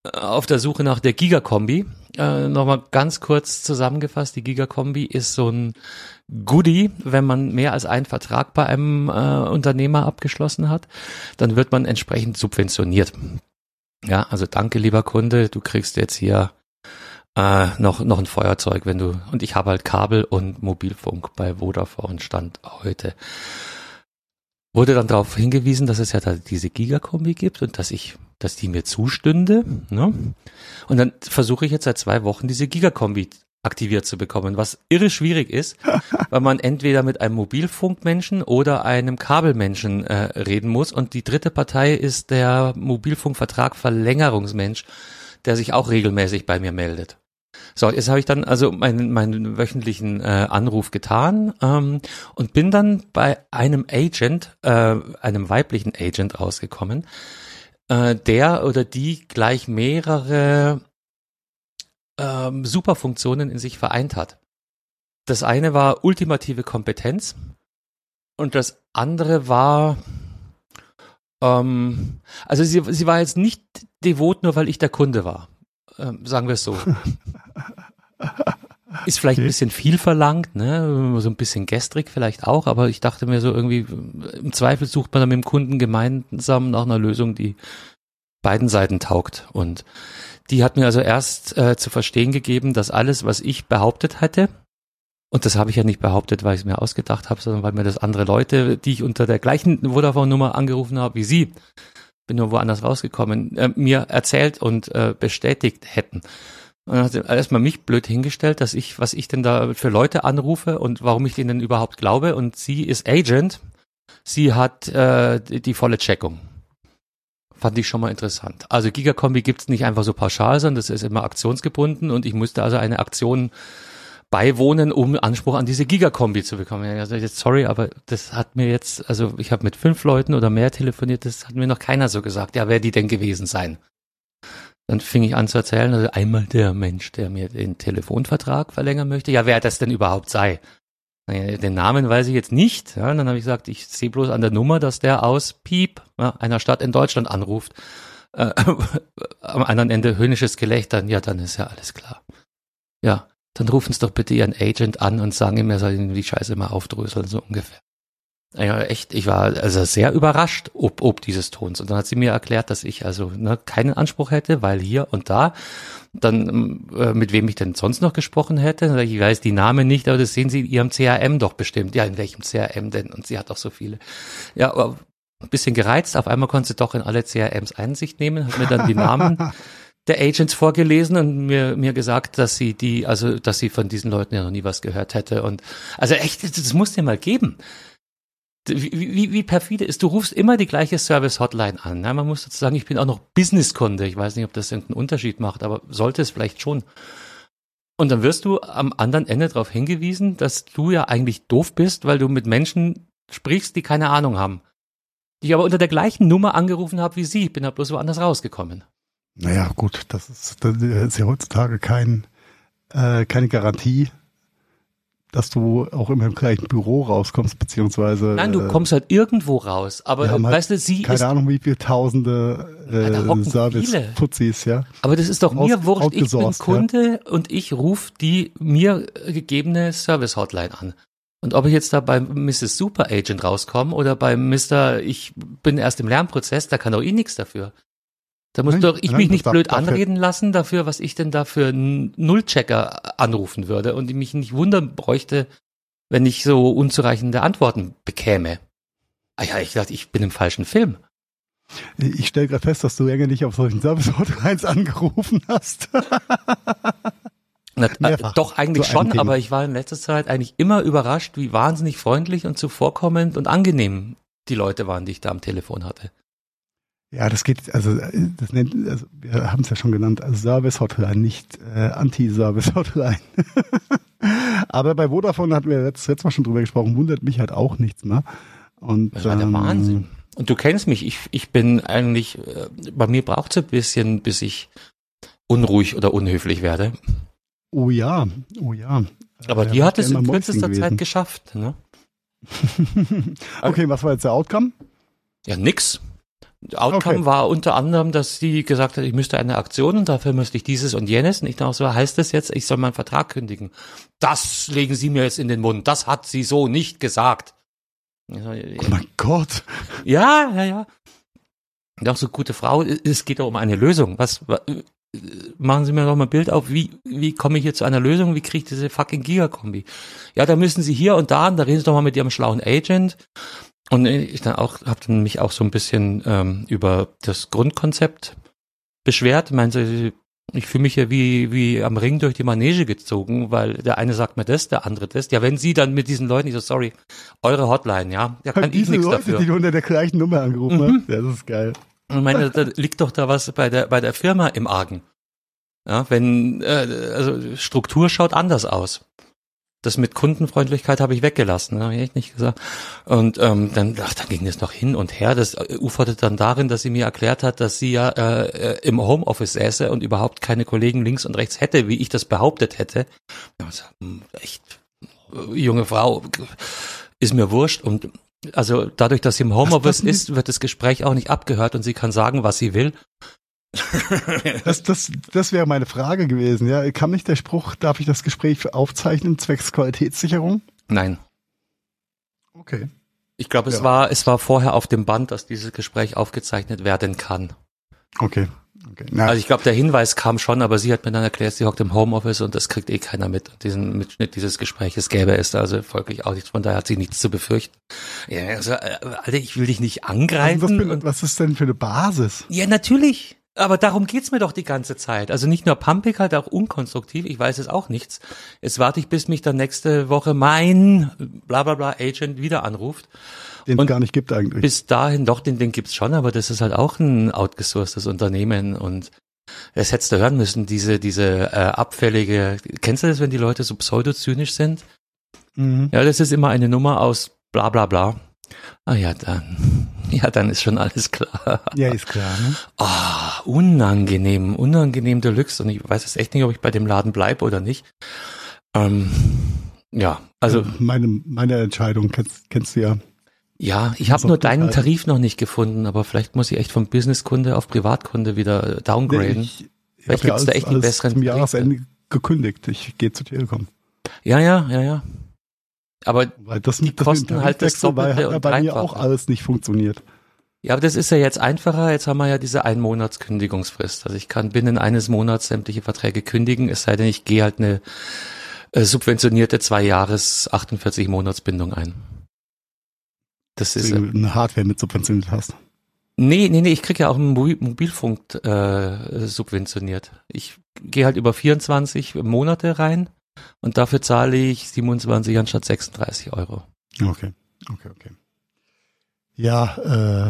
äh, auf der Suche nach der Gigakombi. Äh, Nochmal ganz kurz zusammengefasst, die Gigakombi ist so ein Goodie, wenn man mehr als einen Vertrag bei einem äh, Unternehmer abgeschlossen hat, dann wird man entsprechend subventioniert. Ja, also danke, lieber Kunde, du kriegst jetzt hier äh, noch, noch ein Feuerzeug, wenn du, und ich habe halt Kabel und Mobilfunk bei Vodafone Stand heute. Wurde dann darauf hingewiesen, dass es ja da diese Gigakombi gibt und dass ich, dass die mir zustünde. Ne? Und dann versuche ich jetzt seit zwei Wochen diese Gigakombi aktiviert zu bekommen, was irre schwierig ist, *laughs* weil man entweder mit einem Mobilfunkmenschen oder einem Kabelmenschen äh, reden muss. Und die dritte Partei ist der Mobilfunkvertrag-Verlängerungsmensch, der sich auch regelmäßig bei mir meldet. So, jetzt habe ich dann also meinen, meinen wöchentlichen äh, Anruf getan ähm, und bin dann bei einem Agent, äh, einem weiblichen Agent rausgekommen, äh, der oder die gleich mehrere ähm, Superfunktionen in sich vereint hat. Das eine war ultimative Kompetenz und das andere war, ähm, also sie, sie war jetzt nicht devot, nur weil ich der Kunde war. Ähm, sagen wir es so. *laughs* Ist vielleicht ein Okay. bisschen viel verlangt, ne? So ein bisschen gestrig vielleicht auch, aber ich dachte mir so irgendwie, im Zweifel sucht man dann mit dem Kunden gemeinsam nach einer Lösung, die beiden Seiten taugt. Und die hat mir also erst äh, zu verstehen gegeben, dass alles, was ich behauptet hatte, und das habe ich ja nicht behauptet, weil ich es mir ausgedacht habe, sondern weil mir das andere Leute, die ich unter der gleichen Vodafone-Nummer angerufen habe wie sie, bin nur woanders rausgekommen, äh, mir erzählt und äh, bestätigt hätten. Und dann hat sie erstmal mich blöd hingestellt, dass ich, was ich denn da für Leute anrufe und warum ich denen überhaupt glaube. Und sie ist Agent. Sie hat äh, die, die volle Checkung Fand ich schon mal interessant. Also Gigakombi gibt's nicht einfach so pauschal, sondern das ist immer aktionsgebunden und ich musste also eine Aktion beiwohnen, um Anspruch an diese Gigakombi zu bekommen. Also jetzt sorry, aber das hat mir jetzt, also ich habe mit fünf Leuten oder mehr telefoniert, das hat mir noch keiner so gesagt. Ja, wer die denn gewesen sein? Dann fing ich an zu erzählen, also einmal der Mensch, der mir den Telefonvertrag verlängern möchte. Ja, wer das denn überhaupt sei. Den Namen weiß ich jetzt nicht. Ja, dann habe ich gesagt, ich sehe bloß an der Nummer, dass der aus Piep, ja, einer Stadt in Deutschland anruft. Äh, *laughs* am anderen Ende höhnisches Gelächter. Ja, dann ist ja alles klar. Ja, dann rufen Sie doch bitte Ihren Agent an und sagen ihm, er soll die Scheiße mal aufdröseln, so ungefähr. Ja, echt, ich war also sehr überrascht, ob, ob dieses Tons. Und dann hat sie mir erklärt, dass ich also ne, keinen Anspruch hätte, weil hier und da, dann äh, mit wem ich denn sonst noch gesprochen hätte. Ich weiß die Namen nicht, aber das sehen Sie in Ihrem CRM doch bestimmt. Ja, in welchem CRM denn? Und sie hat auch so viele. Ja, aber ein bisschen gereizt. Auf einmal konnte sie doch in alle CRMs Einsicht nehmen, hat mir dann die Namen *laughs* der Agents vorgelesen und mir, mir gesagt, dass sie die, also, dass sie von diesen Leuten ja noch nie was gehört hätte. Und, also echt, das muss dir mal geben. Wie, wie, wie perfide ist, du rufst immer die gleiche Service-Hotline an. Ja, man muss dazu sagen, ich bin auch noch Businesskunde. Ich weiß nicht, ob das irgendeinen Unterschied macht, aber sollte es vielleicht schon. Und dann wirst du am anderen Ende darauf hingewiesen, dass du ja eigentlich doof bist, weil du mit Menschen sprichst, die keine Ahnung haben. Die ich aber unter der gleichen Nummer angerufen habe wie sie. Ich bin da bloß woanders rausgekommen. Naja, gut, das ist, das ist ja heutzutage kein, äh, keine Garantie, dass du auch immer im gleichen Büro rauskommst, beziehungsweise. Nein, du äh, kommst halt irgendwo raus. Aber halt weißt du, sie keine ist Ahnung, wie viele tausende Ja, äh. Service-Putzis, ja. Aber das ist doch mir Aus- wurscht. Ich bin Kunde und ich rufe die mir gegebene Service-Hotline an. Und ob ich jetzt da beim Mrs. Super Agent rauskomme oder beim Mr. Ich bin erst im Lernprozess, da kann doch eh nichts dafür. Da muss Nein, doch ich nein, mich nicht blöd dafür- anreden lassen dafür, was ich denn da für einen Nullchecker anrufen würde und ich mich nicht wundern bräuchte, wenn ich so unzureichende Antworten bekäme. Ah ja, ich dachte, ich bin im falschen Film. Ich stelle gerade fest, dass du länger nicht auf solchen Service-Hotlines *laughs* angerufen hast. Na, äh, doch eigentlich schon, Thema. aber ich war in letzter Zeit eigentlich immer überrascht, wie wahnsinnig freundlich und zuvorkommend und angenehm die Leute waren, die ich da am Telefon hatte. Ja, das geht, also äh, das nennt, also wir haben es ja schon genannt, also Service-Hotline, nicht äh, Anti-Service-Hotline. *laughs* Aber bei Vodafone hatten wir letztes, letztes Mal schon drüber gesprochen, wundert mich halt auch nichts mehr. Und, Das war der ähm, Wahnsinn. Und du kennst mich, ich, ich bin eigentlich, äh, bei mir braucht es ein bisschen, bis ich unruhig oder unhöflich werde. Oh ja, oh ja. Aber Äh, die hat es in kürzester Mäuschen Zeit gewesen. geschafft. Ne? *laughs* okay, was war jetzt der Outcome? Ja, nix. Outcome Okay. war unter anderem, dass sie gesagt hat, ich müsste eine Aktion und dafür müsste ich dieses und jenes. Und ich dachte so, heißt das jetzt, ich soll meinen Vertrag kündigen? Das legen Sie mir jetzt in den Mund. Das hat sie so nicht gesagt. Oh mein Gott. ja, ja. ja. Doch so gute Frau, es geht doch um eine Lösung. Was, wa- machen Sie mir doch mal ein Bild auf, wie, wie komme ich hier zu einer Lösung? Wie kriege ich diese fucking Gigakombi? Ja, da müssen Sie hier und da, und da reden Sie doch mal mit Ihrem schlauen Agent. Und ich dann auch, habe dann mich auch so ein bisschen ähm, über das Grundkonzept beschwert. Meinte, ich fühle mich ja wie, wie am Ring durch die Manege gezogen, weil der eine sagt mir das, der andere das. Ja, wenn Sie dann mit diesen Leuten, ich so, sorry, eure Hotline, ja, da kann ich nichts Leute, dafür. die du unter der gleichen Nummer angerufen Mhm. hast. Ja, das ist geil. Ich meine, da liegt doch da was bei der, bei der Firma im Argen. Ja, wenn, äh, also Struktur schaut anders aus. Das mit Kundenfreundlichkeit habe ich weggelassen, habe ich echt nicht gesagt. Und ähm, dann, ach, dann ging das noch hin und her. Das äh, uferte dann darin, dass sie mir erklärt hat, dass sie ja äh, äh, im Homeoffice säße und überhaupt keine Kollegen links und rechts hätte, wie ich das behauptet hätte. Hm, echt, äh, junge Frau, ist mir wurscht. Und also dadurch, dass sie im Homeoffice ist, wird das Gespräch auch nicht abgehört und sie kann sagen, was sie will. Das, das, das wäre meine Frage gewesen. Ja, kam nicht der Spruch, darf ich das Gespräch aufzeichnen, zwecks Qualitätssicherung? Nein. Okay. Ich glaube, es Ja. war, es war vorher auf dem Band, dass dieses Gespräch aufgezeichnet werden kann. Okay. okay. Na, Also ich glaube, der Hinweis kam schon, aber sie hat mir dann erklärt, sie hockt im Homeoffice und das kriegt eh keiner mit. Diesen Mitschnitt dieses Gespräches gäbe es da also folglich auch nichts. Von daher hat sie nichts zu befürchten. Ja, also, äh, Alter, ich will dich nicht was, angreifen. für, und, was ist denn für eine Basis? ja, natürlich. Aber darum geht's mir doch die ganze Zeit. Also nicht nur pumpig, halt auch unkonstruktiv. Ich weiß es auch nichts. Jetzt warte ich, bis mich dann nächste Woche mein bla bla bla Agent wieder anruft Den es gar nicht gibt eigentlich. bis dahin, doch, den, den gibt's schon, aber das ist halt auch ein outgesourcetes Unternehmen und das hättest du hören müssen, diese, diese äh, abfällige, kennst du das, wenn die Leute so pseudozynisch sind? Mhm. Ja, das ist immer eine Nummer aus bla bla bla. Ah ja, dann, *laughs* ja, dann ist schon alles klar. Ja, ist klar. Ne? Ah, unangenehm, unangenehm Deluxe und ich weiß jetzt echt nicht, ob ich bei dem Laden bleibe oder nicht. Ähm, ja, also meine, meine Entscheidung kennst, kennst du ja. Ja, ich habe nur deinen. Tarif noch nicht gefunden, aber vielleicht muss ich echt vom Businesskunde auf Privatkunde wieder downgraden. Ich, ich Vielleicht hab ja gibt's da echt einen besseren Zum Tarif. Jahresende gekündigt. Ich gehe zu Telekom. Ja, ja, ja, ja. Aber Weil das, Die das kosten halt das Doppelte ja und bei mir auch alles nicht funktioniert. ja, aber das ist ja jetzt einfacher. Jetzt haben wir ja diese ein Monats Kündigungsfrist. Also ich kann binnen eines Monats sämtliche Verträge kündigen, es sei denn, ich gehe halt eine äh, subventionierte zwei Jahres 48 Monatsbindung ein. Das ist Deswegen äh, du eine Hardware mit subventioniert hast. Nee, nee, nee, ich krieg ja auch einen Mobil Mobilfunk äh, subventioniert. Ich gehe halt über 24 Monate rein und dafür zahle ich 27 anstatt 36 Euro. Okay, okay, okay. Ja,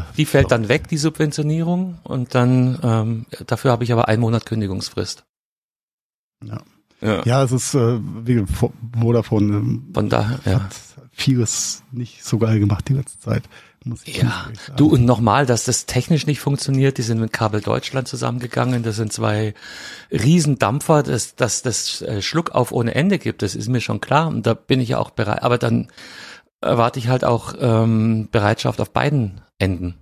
äh, Die fällt dann weg, die Subventionierung, und dann ähm, dafür habe ich aber einen Monat Kündigungsfrist. Ja. Ja. ja, es ist äh, wie Vo- Vodafone ähm, Von daher, ja. hat vieles nicht so geil gemacht die letzte Zeit. Ja, du und nochmal, dass das technisch nicht funktioniert, die sind mit Kabel Deutschland zusammengegangen, das sind zwei Riesendampfer, dass dass das äh, Schluck auf ohne Ende gibt, das ist mir schon klar und da bin ich ja auch bereit, aber dann erwarte ich halt auch ähm, Bereitschaft auf beiden Enden.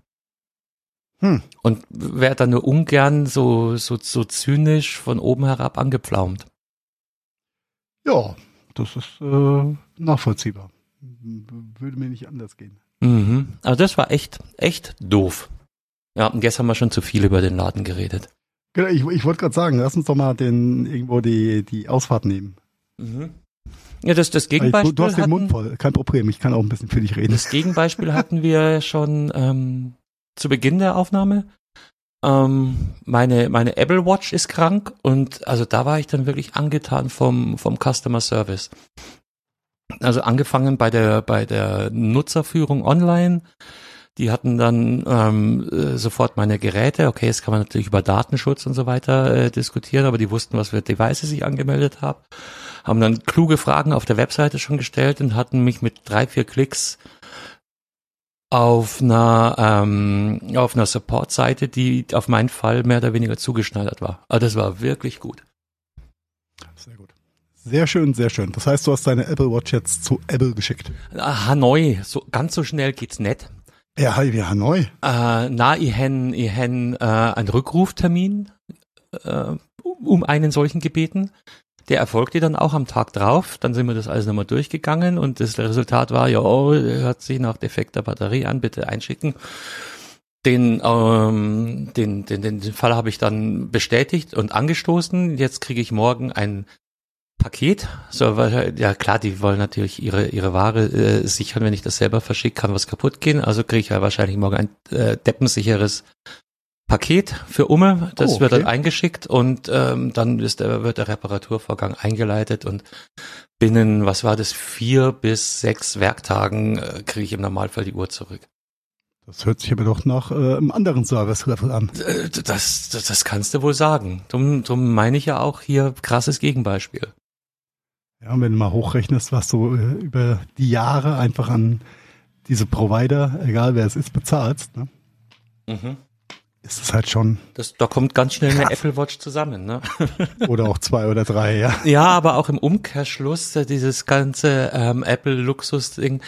Hm. Und wäre dann nur ungern so, so, so zynisch von oben herab angepflaumt. Ja, das ist äh, nachvollziehbar. Würde mir nicht anders gehen. Mhm. Also das war echt, echt doof. Ja, und jetzt haben wir schon zu viel über den Laden geredet. Genau, ich, ich wollte gerade sagen, lass uns doch mal den irgendwo die, die Ausfahrt nehmen. Ja, das, das Gegenbeispiel du, du hast den Mund hatten, voll, kein Problem, ich kann auch ein bisschen für dich reden. das Gegenbeispiel hatten wir schon ähm, zu Beginn der Aufnahme. Ähm, meine, meine Apple Watch ist krank und also da war ich dann wirklich angetan vom, vom Customer Service. Also angefangen bei der, bei der Nutzerführung online. Die hatten dann ähm, äh, sofort meine Geräte. Okay, jetzt kann man natürlich über Datenschutz und so weiter äh, diskutieren, aber die wussten, was für Devices ich angemeldet habe. Haben dann kluge Fragen auf der Webseite schon gestellt und hatten mich mit drei, vier Klicks auf einer ähm, auf einer Support-Seite, die auf meinen Fall mehr oder weniger zugeschneidert war. Also das war wirklich gut. Sehr schön, sehr schön. Das heißt, du hast deine Apple Watch jetzt zu Apple geschickt. Ah, Hanoi, so ganz so schnell geht's nicht. Ja, hi, wir Hanoi. Äh, na, ich hen, ich hen äh, einen Rückruftermin äh, um einen solchen gebeten. Der erfolgte dann auch am Tag drauf. Dann sind wir das alles nochmal durchgegangen und das Resultat war, ja, oh, hört sich nach defekter Batterie an, bitte einschicken. Den, ähm, den, den, den Fall habe ich dann bestätigt und angestoßen. Jetzt kriege ich morgen ein Paket. So, weil, ja klar, die wollen natürlich ihre, ihre Ware äh, sichern. Wenn ich das selber verschicke, kann was kaputt gehen. Also kriege ich ja wahrscheinlich morgen ein äh, deppensicheres Paket für Umme. Das Oh, wird dann okay. eingeschickt und ähm, dann ist der, wird der Reparaturvorgang eingeleitet und binnen, was war das, vier bis sechs Werktagen äh, kriege ich im Normalfall die Uhr zurück. Das hört sich aber doch nach äh, einem anderen Service-Level an. Äh, Das, das, das kannst du wohl sagen. Drum, drum meine ich ja auch hier krasses Gegenbeispiel. Ja, und wenn du mal hochrechnest, was du äh, über die Jahre einfach an diese Provider, egal wer es ist, bezahlst, ne, ist es halt schon, Das, da kommt ganz schnell eine Krass. Apple Watch zusammen, ne? *laughs* oder auch zwei oder drei, ja. Ja, aber auch im Umkehrschluss, äh, dieses ganze ähm, Apple-Luxus-Ding,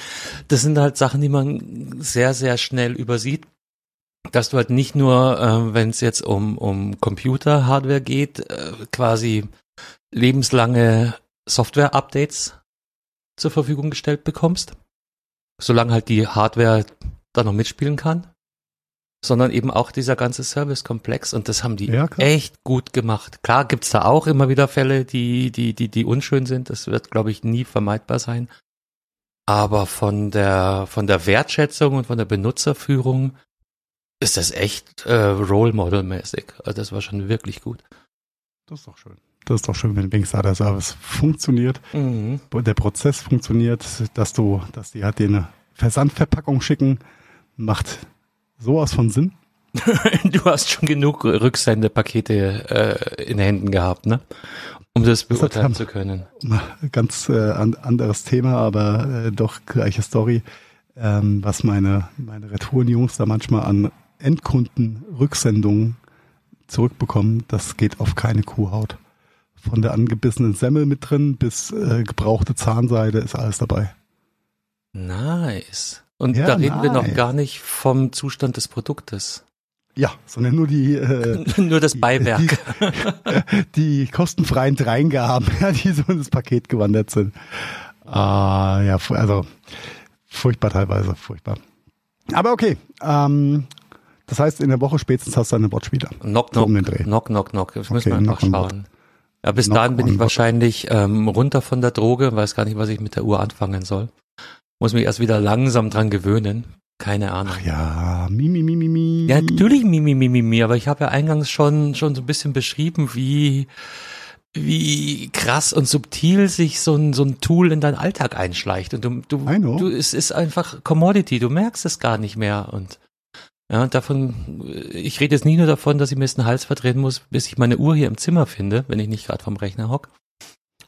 das sind halt Sachen, die man sehr, sehr schnell übersieht. Dass du halt nicht nur, ähm, wenn es jetzt um, um Computer-Hardware geht, äh, quasi lebenslange Software-Updates zur Verfügung gestellt bekommst, solange halt die Hardware da noch mitspielen kann, sondern eben auch dieser ganze Service-Komplex und das haben die Ja, echt gut gemacht. Klar gibt's da auch immer wieder Fälle, die, die, die, die unschön sind. Das wird, glaube ich, nie vermeidbar sein. Aber von der, von der Wertschätzung und von der Benutzerführung ist das echt äh, Role Model mäßig. Also das war schon wirklich gut. Das ist doch schön. Das ist doch schön, wenn wenigstens der Service funktioniert, Mhm. der Prozess funktioniert, dass du, dass die halt den Versandverpackung schicken, macht sowas von Sinn. *laughs* Du hast schon genug Rücksendepakete äh, in Händen gehabt, ne? Um das beurteilen haben- zu können. Ganz äh, an, anderes Thema, aber äh, doch gleiche Story. Ähm, was meine, meine Retourenjungs da manchmal an Endkunden-Rücksendungen zurückbekommen, das geht auf keine Kuhhaut. Von der angebissenen Semmel mit drin bis äh, gebrauchte Zahnseide ist alles dabei. Nice. Und Ja, da reden wir noch nice. gar nicht vom Zustand des Produktes. Ja, sondern nur die, äh, *laughs* Nur das Beiwerk. *laughs* die kostenfreien Dreingaben, *laughs* ja, die so in das Paket gewandert sind. Ah, ja, also furchtbar teilweise, furchtbar. Aber okay, ähm, das heißt, in der Woche spätestens hast du eine Watch wieder. Knock, So knock, um den Dreh. knock, knock, knock. Das müssen wir Okay, einfach knock schauen. Ja, bis dahin bin ich wahrscheinlich ähm, runter von der Droge, weiß gar nicht, was ich mit der Uhr anfangen soll. Muss mich erst wieder langsam dran gewöhnen. Keine Ahnung. Ach ja, mi, mi, mi, mi, mi. Ja, natürlich mi, mi, mi, mi, mi, aber ich habe ja eingangs schon, schon so ein bisschen beschrieben, wie, wie krass und subtil sich so ein, so ein Tool in deinen Alltag einschleicht. Und du, du, du es ist einfach Commodity, du merkst es gar nicht mehr. Und ja, davon, ich rede jetzt nicht nur davon, dass ich mir jetzt den Hals verdrehen muss, bis ich meine Uhr hier im Zimmer finde, wenn ich nicht gerade vom Rechner hock.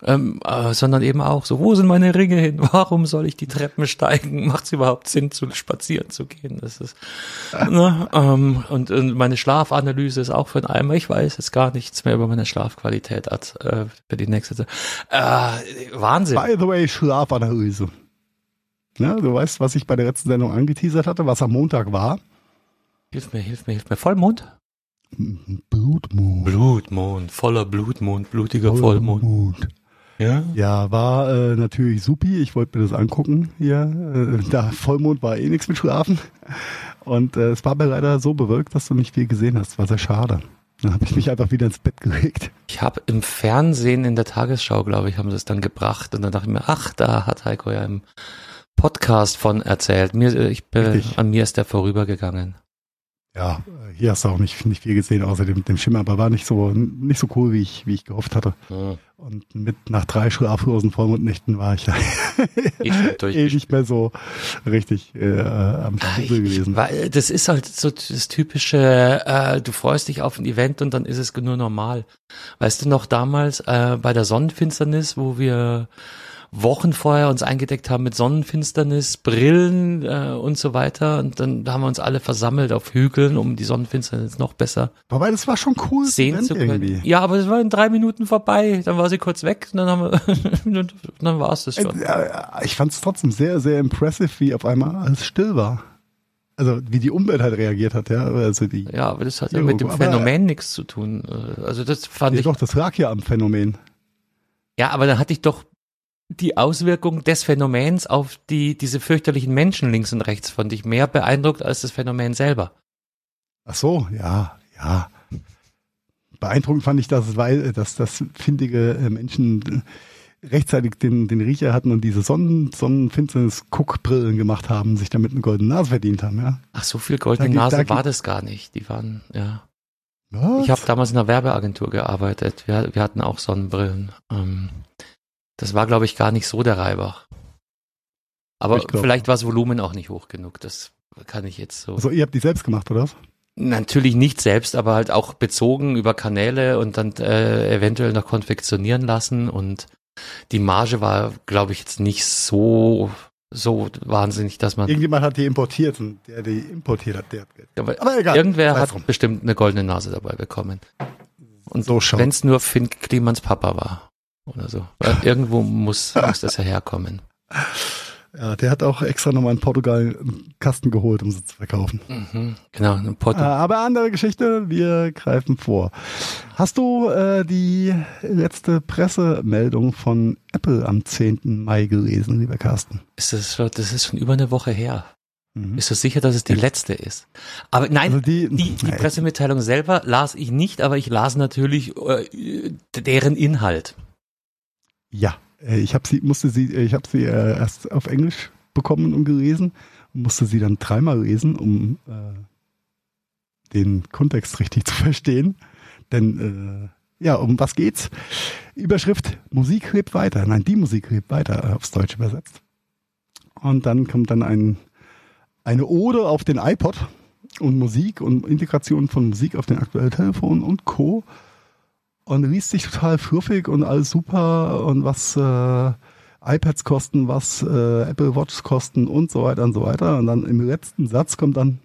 Ähm, äh, sondern eben auch so, wo sind meine Ringe hin? *laughs* Warum soll ich die Treppen steigen? *laughs* Macht es überhaupt Sinn, zu spazieren zu gehen? Das ist, ne, ähm, und, und meine Schlafanalyse ist auch für den Eimer. Ich weiß jetzt gar nichts mehr über meine Schlafqualität als, äh, für die nächste. Äh, Wahnsinn. By the way, Schlafanalyse. Ja, du weißt, was ich bei der letzten Sendung angeteasert hatte, was am Montag war. Hilf mir, hilf mir, hilf mir. Vollmond? Blutmond. Blutmond, voller Blutmond, blutiger Vollmond. Vollmond. Ja. Ja, war äh, natürlich supi. Ich wollte mir das angucken hier. Äh, da Vollmond war eh nichts mit Schlafen. Und äh, es war aber leider so bewölkt, dass du nicht viel gesehen hast. War sehr schade. Dann habe ich mich einfach wieder ins Bett gelegt. Ich habe im Fernsehen in der Tagesschau, glaube ich, haben sie es dann gebracht und dann dachte ich mir, ach, da hat Heiko ja im Podcast von erzählt. Mir, äh, ich Richtig. an mir ist der vorübergegangen. Ja, hier hast du auch nicht, nicht viel gesehen, außer dem, dem Schimmer, aber war nicht so nicht so cool, wie ich, wie ich gehofft hatte. Und mit nach drei schlaflosen Vollmondnächten war ich *laughs* da eh nicht mehr so richtig äh, am ich, gewesen. weil das ist halt so das typische, äh, du freust dich auf ein Event und dann ist es nur normal. Weißt du noch damals äh, bei der Sonnenfinsternis, wo wir Wochen vorher uns eingedeckt haben mit Sonnenfinsternis, Brillen äh, und so weiter und dann haben wir uns alle versammelt auf Hügeln, um die Sonnenfinsternis noch besser Wobei, das war schon cool sehen zu können. irgendwie. Ja, aber es war in drei Minuten vorbei, dann war sie kurz weg und dann haben wir, *laughs* dann war es das schon. Äh, Ich fand es trotzdem sehr, sehr impressive, wie auf einmal alles still war. Also wie die Umwelt halt reagiert hat, ja. Also die, Ja, aber das hat ja mit dem Phänomen nichts zu tun. Äh, Also das fand ja, ich doch, das lag ja am Phänomen. Ja, aber dann hatte ich doch die Auswirkung des Phänomens auf die, diese fürchterlichen Menschen links und rechts von dich mehr beeindruckt als das Phänomen selber. Ach so, ja, ja. Beeindruckend fand ich das, weil dass das findige äh, Menschen rechtzeitig den, den Riecher hatten und diese Sonnen, Sonnenfinsternis-Guckbrillen gemacht haben, sich damit eine goldene Nase verdient haben, ja. Ach, so viel goldene Da Nase da war das gar nicht. Die waren, ja. Was? Ich habe damals in einer Werbeagentur gearbeitet. Wir, wir hatten auch Sonnenbrillen. Ähm, das war, glaube ich, gar nicht so der Reibach. Aber vielleicht war das Volumen auch nicht hoch genug. Das kann ich jetzt so. also ihr habt die selbst gemacht, oder? Natürlich nicht selbst, aber halt auch bezogen über Kanäle und dann äh, eventuell noch konfektionieren lassen und die Marge war, glaube ich, jetzt nicht so so wahnsinnig, dass man Irgendjemand hat die importiert und der, die importiert hat, der hat Geld. aber Aber egal. irgendwer hat drum. bestimmt eine goldene Nase dabei bekommen. Und So wenn es nur Finn Klimans Papa war oder so. Weil *laughs* irgendwo muss, muss das ja herkommen. Ja, der hat auch extra nochmal in Portugal einen Kasten geholt, um sie zu verkaufen. Mhm, genau, ein Äh, Porto aber andere Geschichte, wir greifen vor. Hast du äh, die letzte Pressemeldung von Apple am 10. Mai gelesen, lieber Carsten? ist das, schon- das ist schon über eine Woche her. Mhm. Bist du sicher, dass es die letzte ist? Aber nein, Also die- die, die Nein. Pressemitteilung selber las ich nicht, aber ich las natürlich äh, deren Inhalt. Ja, äh, ich habe sie, musste sie, äh, ich habe sie äh, erst auf Englisch bekommen und gelesen und musste sie dann dreimal lesen, um äh, den Kontext richtig *laughs* zu verstehen. Denn äh, ja, um was geht's? Überschrift: Musik lebt weiter. Nein, die Musik lebt weiter, aufs Deutsch übersetzt. Und dann kommt dann ein, eine Ode auf den iPod und Musik und Integration von Musik auf den aktuellen Telefon und Co. Und liest sich total fluffig und alles super und was äh, iPads kosten, was äh, Apple Watch kosten und so weiter und so weiter. Und dann im letzten Satz kommt dann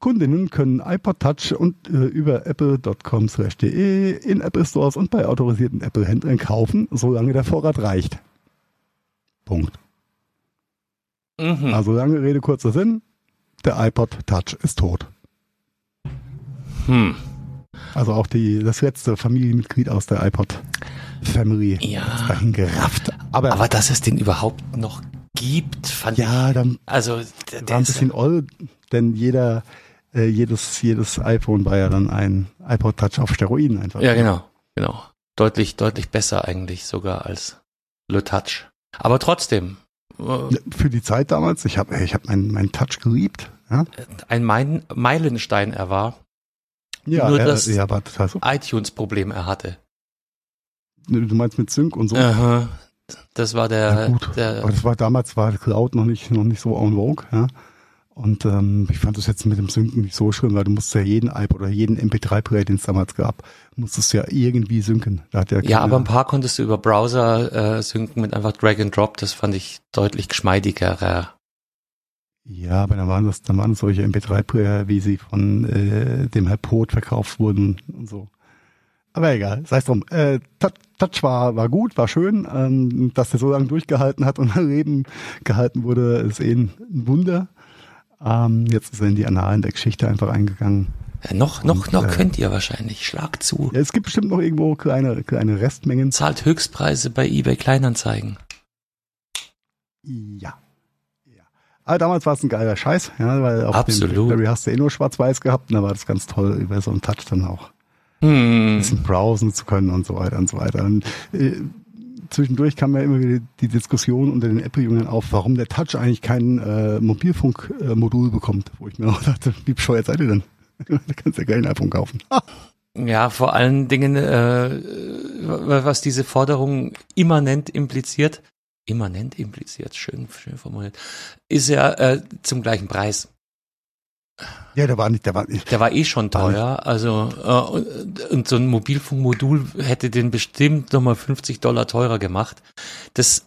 Kundinnen können iPod Touch und äh, über apple.com/de in Apple Stores und bei autorisierten Apple-Händlern kaufen, solange der Vorrat reicht. Punkt. Mhm. Also lange Rede, kurzer Sinn. Der iPod Touch ist tot. Hm. Also auch die, das letzte Familienmitglied aus der iPod Family Ja. ist dahin gerafft. Aber, Aber dass es den überhaupt noch gibt, fand ja, ich. dann Also, der, war ein bisschen oll, denn jeder, äh, jedes, jedes iPhone war ja dann ein iPod Touch auf Steroiden einfach. ja, genau, genau. Deutlich, deutlich besser eigentlich sogar als Le Touch. Aber trotzdem, äh, Für die Zeit damals, ich habe ich hab meinen mein Touch geliebt. Ja, ein Meilenstein er war, ja, Nur das- ja war total so. iTunes-Problem er hatte. Du meinst mit Sync und so. Aha. Das war Ja, der, gut. der Aber das war damals war Cloud noch nicht noch nicht so en vogue, ja. Und ähm, ich fand das jetzt mit dem Synken nicht so schlimm, weil du musst ja jeden iPod oder jeden MP3-Player, den es damals gab, musstest du ja irgendwie synken. Da hat ja, Ja, aber ein paar konntest du über Browser äh, synken mit einfach Drag and Drop. Das fand ich deutlich geschmeidiger. Ja, aber dann waren das, dann waren das solche MP3-Player, wie sie von äh, dem Herr Pot verkauft wurden und so. Aber egal, sei es drum. Äh, Touch, war, war gut, war schön. Ähm, dass der so lange durchgehalten hat und am Leben gehalten wurde, ist eh ein Wunder. Ähm, jetzt ist er in die Annalen der Geschichte einfach eingegangen. Äh, noch, noch, Und, noch äh, könnt ihr wahrscheinlich. Schlag zu. Ja, es gibt bestimmt noch irgendwo kleine, kleine Restmengen. Zahlt Höchstpreise bei eBay Kleinanzeigen. Ja. Aber damals war es ein geiler Scheiß, ja, weil auf Absolut. dem Blackberry hast du eh nur schwarz-weiß gehabt und da war das ganz toll, über so einen Touch dann auch ein Hm. bisschen browsen zu können und so weiter und so weiter. Und äh, zwischendurch kam ja immer wieder die Diskussion unter den Apple-Jüngern auf, warum der Touch eigentlich kein äh, Mobilfunkmodul bekommt, wo ich mir auch dachte, *laughs* wie bescheuert seid ihr denn? *laughs* da kannst du ja ein iPhone kaufen. *laughs* Ja, vor allen Dingen, äh, was diese Forderung immanent impliziert, immanent impliziert, schön, schön formuliert, ist ja äh, zum gleichen Preis. Ja, der war nicht, der war nicht. Der war eh schon teuer, also äh, und, und so ein Mobilfunkmodul hätte den bestimmt nochmal 50 Dollar teurer gemacht. Das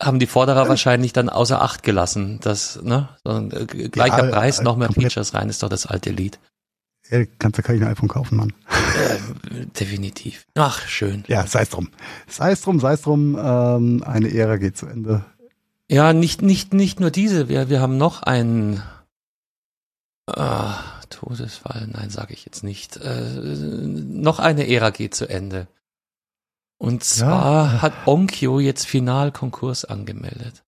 haben die Forderer wahrscheinlich dann außer Acht gelassen. Das, ne, so ein äh, gleicher Ja, Preis, äh, noch mehr. Features rein, ist doch das alte Lied. Ja, kannst du kein iPhone kaufen, Mann. Äh, definitiv. Ach, schön. Ja, sei es drum. Sei es drum, sei es drum, ähm, eine Ära geht zu Ende. Ja, nicht, nicht, nicht nur diese. Wir, wir haben noch einen äh, Todesfall. Nein, sage ich jetzt nicht. Äh, noch eine Ära geht zu Ende. Und zwar hat Onkyo jetzt final Konkurs angemeldet.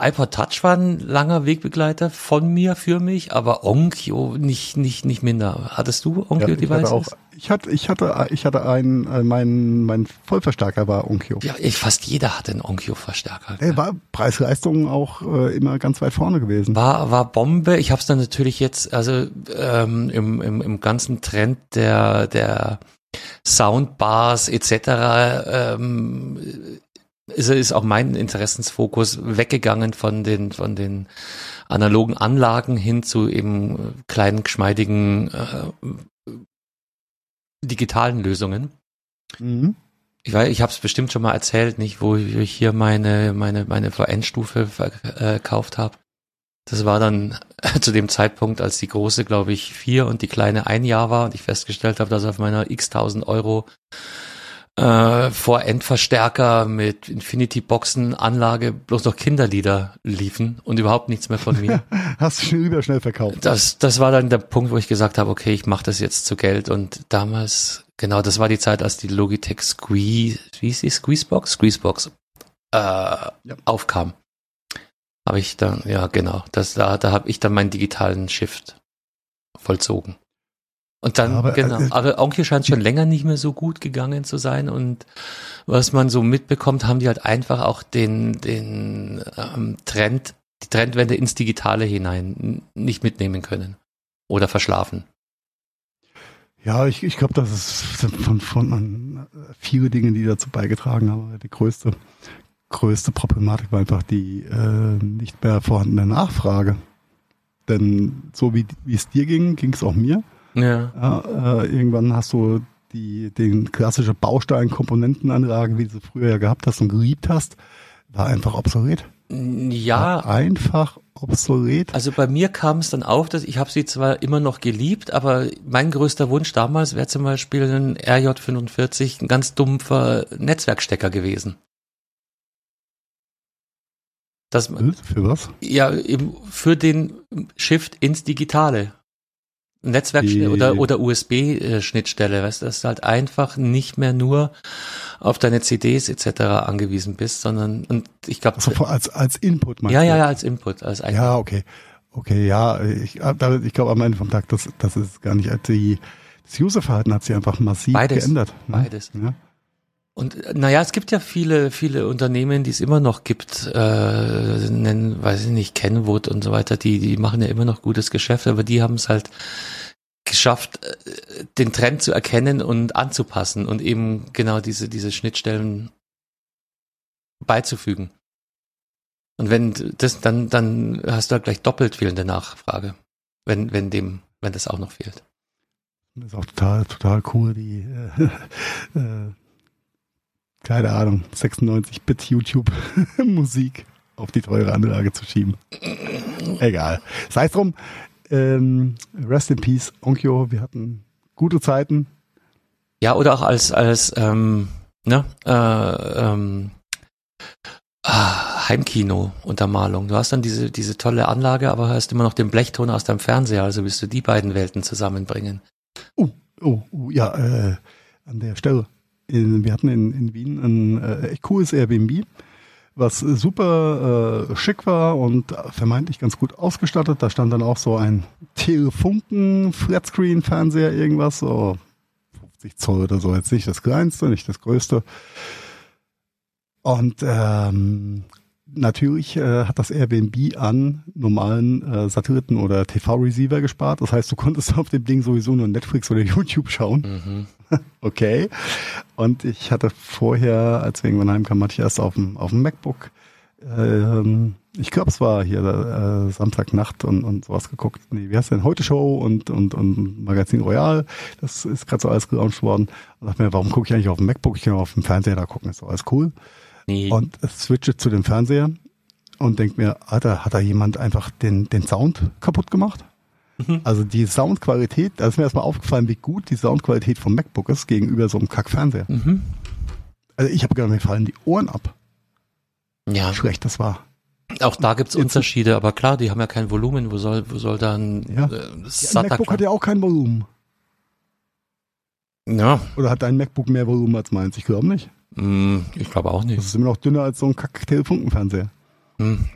IPod Touch war ein langer Wegbegleiter von mir für mich, aber Onkyo nicht nicht nicht minder. Hattest du Ja, Onkyo ich hatte auch, ich hatte, ich hatte, ich hatte einen, äh, mein, mein Vollverstärker war Onkyo. ja, ich, fast jeder hatte einen Onkyo Verstärker. Der war Preis-Leistung auch äh, immer ganz weit vorne gewesen. War, war Bombe. Ich habe es dann natürlich jetzt, also ähm, im, im, im ganzen Trend der, der Soundbars etc. Ähm, ist, ist auch mein Interessensfokus weggegangen von den, von den analogen Anlagen hin zu eben kleinen, geschmeidigen äh, digitalen Lösungen. Mhm. Ich weiß, ich habe es bestimmt schon mal erzählt, nicht, wo ich hier meine meine meine VN-Stufe verkauft habe. Das war dann *laughs* zu dem Zeitpunkt, als die große, glaube ich, vier und die kleine ein Jahr war und ich festgestellt habe, dass auf meiner x tausend Euro äh, vor Endverstärker mit Infinity-Boxen Anlage bloß noch Kinderlieder liefen und überhaupt nichts mehr von mir. *laughs* Hast du schon überschnell verkauft. Das, das war dann der Punkt, wo ich gesagt habe, okay, ich mache das jetzt zu Geld. Und damals, genau, das war die Zeit, als die Logitech Squeeze, wie ist die Squeezebox? Squeezebox äh, aufkam. Habe ich dann, ja genau, das, da, da habe ich dann meinen digitalen Shift vollzogen. Und dann, Aber, genau, äh, aber Onkyo scheint schon länger nicht mehr so gut gegangen zu sein und was man so mitbekommt, haben die halt einfach auch den, den ähm, Trend, die Trendwende ins Digitale hinein nicht mitnehmen können oder verschlafen. Ja, ich, ich glaube, das ist von, von an viele Dinge, die dazu beigetragen haben. Die größte, größte Problematik war einfach die äh, nicht mehr vorhandene Nachfrage. Denn so wie, wie es dir ging, ging es auch mir. Ja. Äh, irgendwann hast du die, den klassische Baustein-Komponentenanlage, wie du sie früher ja gehabt hast und geliebt hast, war einfach obsolet. Ja, Einfach obsolet. Also bei mir kam es dann auf, dass ich habe sie zwar immer noch geliebt, aber mein größter Wunsch damals wäre zum Beispiel ein RJ45, ein ganz dumpfer Netzwerkstecker gewesen. Das, Für was? ja, eben für den Shift ins Digitale. Netzwerk oder, oder USB-Schnittstelle, weißt du, dass du halt einfach nicht mehr nur auf deine CDs etc. angewiesen bist, sondern, und ich glaube, Also als, als Input meinst ja, du? ja, ja, als Input, als ein Ja, okay. Okay, ja, ich, da- ich glaube am Ende vom Tag, das, das ist gar nicht, die, das Userverhalten hat sich einfach massiv Beides. geändert. Ne? Beides. Ja. Und äh, naja, es gibt ja viele, viele Unternehmen, die es immer noch gibt, äh, nennen, weiß ich nicht, Kenwood und so weiter, die, die machen ja immer noch gutes Geschäft, aber die haben es halt geschafft, äh, den Trend zu erkennen und anzupassen und eben genau diese, diese Schnittstellen beizufügen. Und wenn das, dann, dann hast du halt gleich doppelt fehlende Nachfrage, wenn, wenn dem, wenn das auch noch fehlt. Das ist auch total, total cool, die, äh, *laughs* äh, keine Ahnung, 96-Bit YouTube-Musik *laughs* auf die teure Anlage zu schieben. Egal. Sei es drum, ähm, Rest in Peace, Onkyo, wir hatten gute Zeiten. Ja, oder auch als, als ähm, ne, äh, ähm, ah, Heimkino-Untermalung. Du hast dann diese, diese tolle Anlage, aber hast immer noch den Blechton aus deinem Fernseher, also willst du die beiden Welten zusammenbringen. Oh, oh, oh ja, äh, an der Stelle. In, wir hatten in, in Wien ein äh, echt cooles Airbnb, was super äh, schick war und vermeintlich ganz gut ausgestattet. Da stand dann auch so ein Telefunken Flatscreen Fernseher irgendwas, so 50 Zoll oder so, jetzt nicht das kleinste, nicht das größte. Und ähm, natürlich äh, hat das Airbnb an normalen äh, Satelliten- oder TV-Receiver gespart. Das heißt, du konntest *laughs* auf dem Ding sowieso nur Netflix oder *laughs* YouTube schauen. *laughs* Okay. Und ich hatte vorher, als wir irgendwann heimkamen, hatte ich erst auf dem, auf dem MacBook, ähm, ich glaube, es war hier äh, Samstagnacht und, und sowas geguckt. Nee, wie heißt denn? Heute Show und, und, und Magazin Royal. Das ist gerade so alles gelauncht worden. Und dachte mir, warum gucke ich eigentlich auf dem MacBook? Ich kann auch auf dem Fernseher da gucken, ist doch alles cool. Nee. Und switche zu dem Fernseher und denk mir, Alter, hat da jemand einfach den, den Sound kaputt gemacht? Also die Soundqualität, da ist mir erstmal aufgefallen, wie gut die Soundqualität vom MacBook ist gegenüber so einem Kack-Fernseher. Mhm. Also ich habe gedacht, mir fallen die Ohren ab, Ja, wie schlecht das war. auch da gibt's Jetzt- Unterschiede, aber klar, die haben ja kein Volumen. Wo soll, wo soll dann Ja. äh, Ja, MacBook hat ja auch kein Volumen. Ja, Oder hat dein MacBook mehr Volumen als meins? Ich glaube nicht. Mm, ich glaube auch Das nicht. ist immer noch dünner als so ein Kack-Telefunkenfernseher. Hm.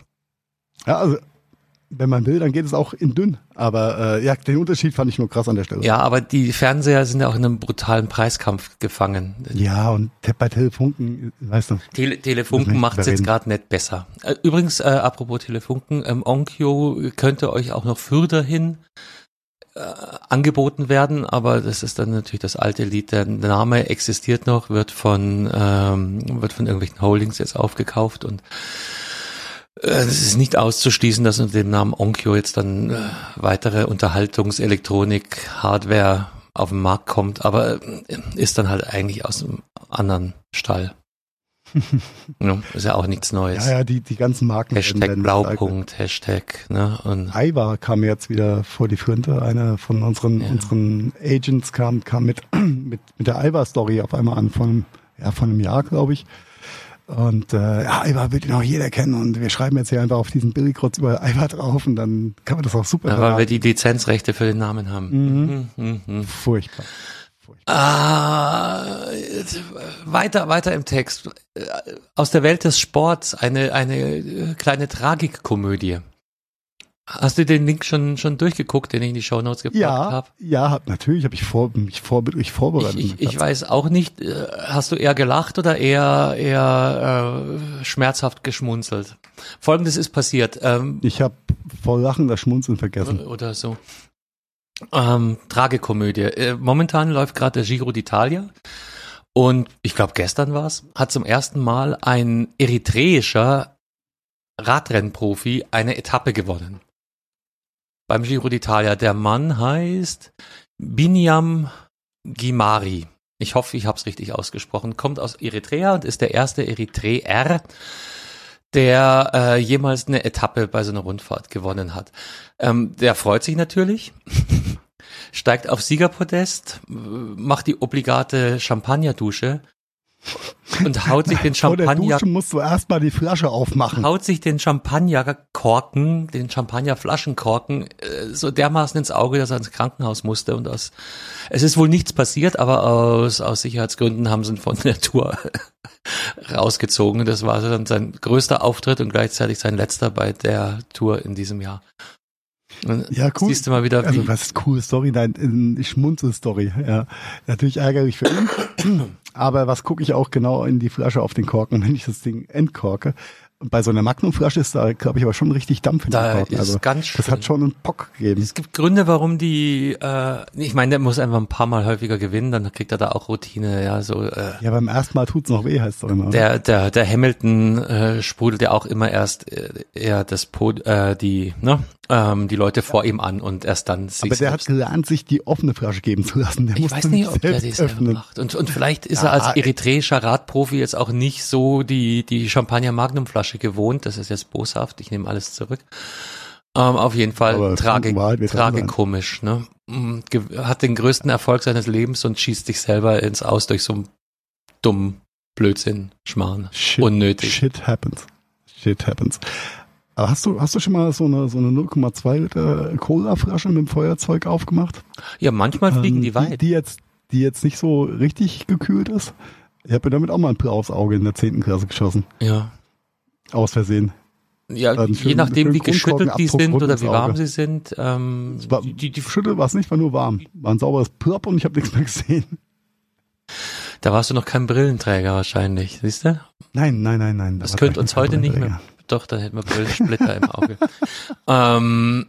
Ja, also wenn man will, dann geht es auch in dünn. Aber äh, ja, den Unterschied fand ich nur krass an der Stelle. Ja, aber die Fernseher sind ja auch in einem brutalen Preiskampf gefangen. Ja, und bei Telefunken, weißt du, Tele Telefunken macht es jetzt gerade nicht besser. Äh, Übrigens, äh, apropos Telefunken, ähm, Onkyo könnte euch auch noch fürderhin äh, angeboten werden, aber das ist dann natürlich das alte Lied. Der Name existiert noch, wird von ähm, wird von irgendwelchen Holdings jetzt aufgekauft und äh, es ist nicht auszuschließen, dass unter dem Namen Onkyo jetzt dann äh, weitere Unterhaltungselektronik, Hardware auf den Markt kommt, aber äh, ist dann halt eigentlich aus einem anderen Stall. Ja, ist ja auch nichts Neues. ja, ja, die, die ganzen Marken. Hashtag Blaupunkt, Hashtag, ne, und Aiwa kam jetzt wieder vor die Frünte. Einer von unseren, Ja. unseren Agents kam, kam mit, *clears throat* mit, mit der Aiwa-Story auf einmal an, von, ja, von einem Jahr, glaube ich. Und äh, ja, Aiwa wird ihn auch jeder kennen und wir schreiben jetzt hier einfach auf diesen Billigrotz über Aiwa drauf und dann kann man das auch super ja, weil wir die Lizenzrechte für den Namen haben. Mhm. Mhm. Mhm. Furchtbar. Ah, jetzt, äh, weiter, weiter im Text. Äh, Aus der Welt des Sports eine, eine äh, kleine Tragikkomödie. Hast du den Link schon, schon durchgeguckt, den ich in die Shownotes gepackt Ja, habe? ja, hab, natürlich habe ich vor, mich vorbildlich vorbereitet. Ich, ich, ich weiß auch nicht, äh, hast du eher gelacht oder eher, eher äh, schmerzhaft geschmunzelt? Folgendes ist passiert. Ähm, ich habe vor Lachen das Schmunzeln vergessen. oder so. Ähm, Tragekomödie. Äh, momentan läuft gerade der Giro d'Italia Und ich glaube, gestern war's, hat zum ersten Mal ein eritreischer Radrennprofi eine Etappe gewonnen. Beim Giro d'Italia. Der Mann heißt Binyam Gimari. Ich hoffe, ich habe es richtig ausgesprochen. Kommt aus Eritrea und ist der erste Eritreer, der äh, jemals eine Etappe bei so einer Rundfahrt gewonnen hat. Ähm, der freut sich natürlich, *laughs* steigt auf Siegerpodest, macht die obligate Champagnerdusche und haut sich *laughs* den Vor der Champagner Dusche musst du erstmal die Flasche aufmachen. haut sich den Champagnerkorken, den Champagnerflaschenkorken äh, so dermaßen ins Auge, dass er ins Krankenhaus musste und aus, es ist wohl nichts passiert, aber aus, aus Sicherheitsgründen haben sie ihn von der Tour *laughs* rausgezogen. Das war dann sein größter Auftritt und gleichzeitig sein letzter bei der Tour in diesem Jahr. Ja, cool. Siehst du mal wieder, wie, Also was ist cool, Story, nein, Schmunzel-Story, ja. Natürlich ärgerlich für ihn, aber was gucke ich auch genau in die Flasche auf den Korken, *laughs* wenn ich das Ding entkorke. Und bei so einer Magnumflasche ist da, glaube ich, aber schon richtig Dampf in Da den Korken. ist Also ganz das hat schön. schon einen Pock gegeben. Es gibt Gründe, warum die, äh, ich meine, der muss einfach ein paar Mal häufiger gewinnen, dann kriegt er da auch Routine, ja, so, äh, Ja, beim ersten Mal tut's noch weh, heißt es doch immer. Der, der, der Hamilton äh, sprudelt ja auch immer erst äh, eher das Pod, äh, die, ne, ähm, die Leute vor ihm an und erst dann sich aber der hat selbst. gelernt, sich die offene Flasche geben zu lassen. Der ich weiß nicht, ob der selber öffnen. macht. Und, und vielleicht ist Ja, er als eritreischer Radprofi jetzt auch nicht so die, die Champagner Magnum Flasche gewohnt. Das ist jetzt boshaft. Ich nehme alles zurück. Ähm, auf jeden Fall tragik, tragikomisch, ne? Mm, Hat den größten Erfolg seines Lebens und schießt sich selber ins Aus durch so einen dummen Blödsinn, Schmarrn. Shit, Unnötig. Shit happens. Shit happens. Aber hast du, hast du schon mal so eine, so eine 0,2 Liter Cola-Flasche mit dem Feuerzeug aufgemacht? Ja, manchmal fliegen Ähm, die weit. Die, jetzt, die jetzt nicht so richtig gekühlt ist. Ich habe mir damit auch mal ein blaues Auge in der 10. Klasse geschossen. Ja. Aus Versehen. Ja, Dann je schön- nachdem, schön wie geschüttelt die sind oder wie warm sie sind. Ähm, war, die, die, die, Schüttel war es nicht, war nur warm. War ein sauberes Plop und ich habe nichts mehr gesehen. da warst du noch kein Brillenträger wahrscheinlich, siehst du? Nein, nein, nein, nein. Das könnte uns heute nicht mehr. Doch, dann hätten wir Brillensplitter im Auge. *laughs* Ähm,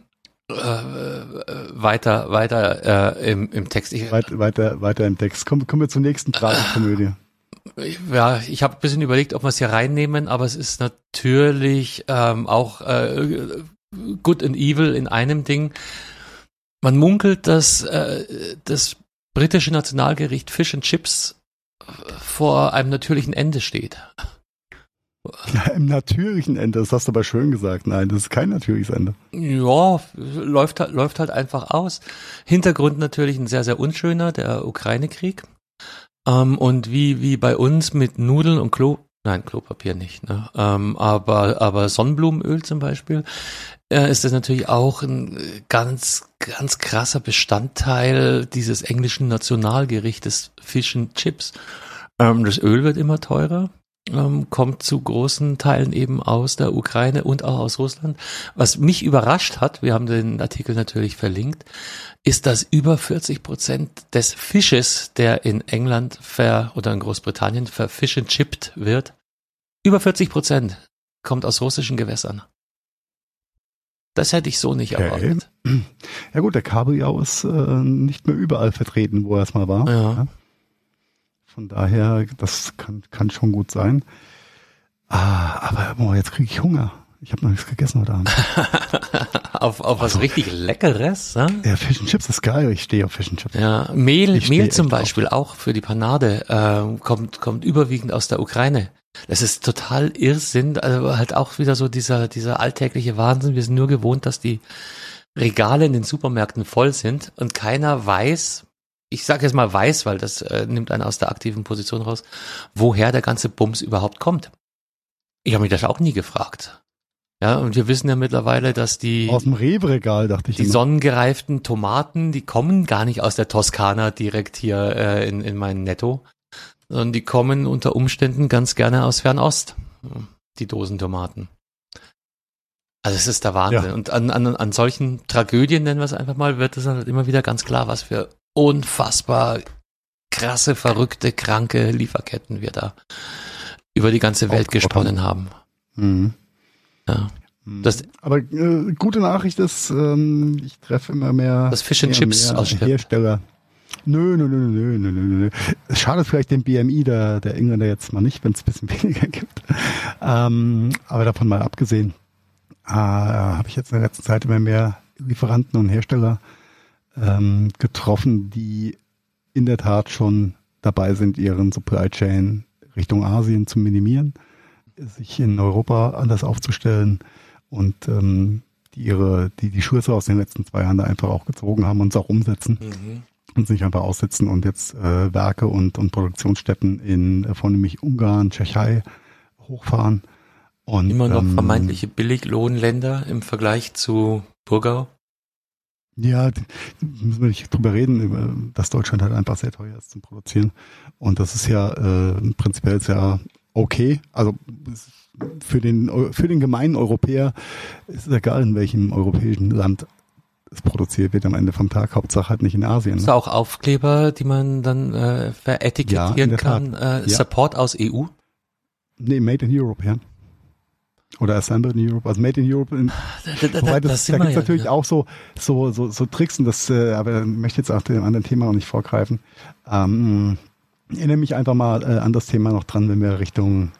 äh, weiter, weiter äh, im, im Text. Ich, Weit, weiter, weiter im Text. Kommen, kommen wir zur nächsten Tragikomödie. ja, ich habe ein bisschen überlegt, ob wir es hier reinnehmen, aber es ist natürlich ähm, auch äh, Good and Evil in einem Ding. Man munkelt, dass äh, das britische Nationalgericht Fish and Chips äh, vor einem natürlichen Ende steht. Ja, Im natürlichen Ende, das hast du aber schön gesagt. Nein, das ist kein natürliches Ende. Ja, läuft halt, läuft halt einfach aus. Hintergrund natürlich ein sehr, sehr unschöner, der Ukraine-Krieg. Ähm, und wie, wie bei uns mit Nudeln und Klo, nein, Klopapier nicht, ne? ähm, aber, aber Sonnenblumenöl zum Beispiel, äh, ist das natürlich auch ein ganz, ganz krasser Bestandteil dieses englischen Nationalgerichtes Fish and Chips. Ähm, das Öl wird immer teurer. Ähm, kommt zu großen Teilen eben aus der Ukraine und auch aus Russland. Was mich überrascht hat, wir haben den Artikel natürlich verlinkt, ist, dass über 40 Prozent des Fisches, der in England ver oder in Großbritannien verfish and chipped wird, über 40 Prozent kommt aus russischen Gewässern. Das hätte ich so nicht Okay. erwartet. Ja gut, der Kabeljau ist äh, nicht mehr überall vertreten, wo er es mal war. Ja. Von daher, das kann, kann schon gut sein. Ah, aber boah, jetzt kriege ich Hunger. Ich habe noch nichts gegessen heute Abend. *laughs* auf, auf was richtig Leckeres. Ja? Ja, Fish and Chips ist geil. Ich stehe auf Fish and Chips. Ja, Mehl, Ich Mehl zum. Beispiel auch für die Panade ähm, kommt kommt überwiegend aus der Ukraine. Das ist total Irrsinn, also halt auch wieder so dieser dieser alltägliche Wahnsinn. Wir sind nur gewohnt, dass die Regale in den Supermärkten voll sind und keiner weiß, ich sage jetzt mal weiß, weil das äh, nimmt einen aus der aktiven Position raus, woher der ganze Bums überhaupt kommt. Ich habe mich das auch nie gefragt. Ja, und wir wissen ja mittlerweile, dass die Aus dem Rewe-Regal, dachte ich. die immer. sonnengereiften Tomaten, die kommen gar nicht aus der Toskana direkt hier äh, in, in mein Netto, sondern die kommen unter Umständen ganz gerne aus Fernost, die Dosentomaten. Also es ist der Wahnsinn. Ja. Und an, an, an solchen Tragödien, nennen wir es einfach mal, wird es halt immer wieder ganz klar, was für unfassbar krasse, verrückte, kranke Lieferketten wir da über die ganze Welt gesponnen haben. Mhm. Ja. Das- aber äh, gute Nachricht ist, ähm, ich treffe immer mehr, Das Fish and mehr, Chips mehr. Hersteller, Nö, nö, nö, nö, nö, nö, nö. Es schadet vielleicht dem BMI der, der Engländer jetzt mal nicht, wenn es ein bisschen *laughs* weniger gibt. Ähm, aber davon mal abgesehen, äh, habe ich jetzt in der letzten Zeit immer mehr Lieferanten und Hersteller ähm, getroffen, die in der Tat schon dabei sind, ihren Supply Chain Richtung Asien zu minimieren, sich in Europa anders aufzustellen und ähm, die ihre, die die Schuhe aus den letzten zwei Jahren da einfach auch gezogen haben und es auch umsetzen Mhm. und sich einfach aussetzen und jetzt äh, Werke und, und Produktionsstätten in äh, vornehmlich Ungarn, Tschechei hochfahren. Und, Immer noch ähm, vermeintliche Billiglohnländer im Vergleich zu Burgau. Ja, müssen wir nicht drüber reden, dass Deutschland halt einfach sehr teuer ist zum Produzieren. Und das ist ja äh, prinzipiell sehr okay. Also für den für den gemeinen Europäer ist es egal, in welchem europäischen Land es produziert wird am Ende vom Tag. Hauptsache halt nicht in Asien. Ist Ne? da auch Aufkleber, die man dann äh, Ja, veretikettieren der kann? Äh, Ja. Support aus EU? Nee, Made in Europe, ja. Oder Assembled in Europe. Also Made in Europe in, Da, da, Wobei da, das, da gibt's ja natürlich wieder. auch so, so, so, so Tricks und das, äh, aber ich möchte jetzt auch dem anderen Thema noch nicht vorgreifen. Ähm, ich erinnere mich einfach mal äh, an das Thema noch dran, wenn wir Richtung,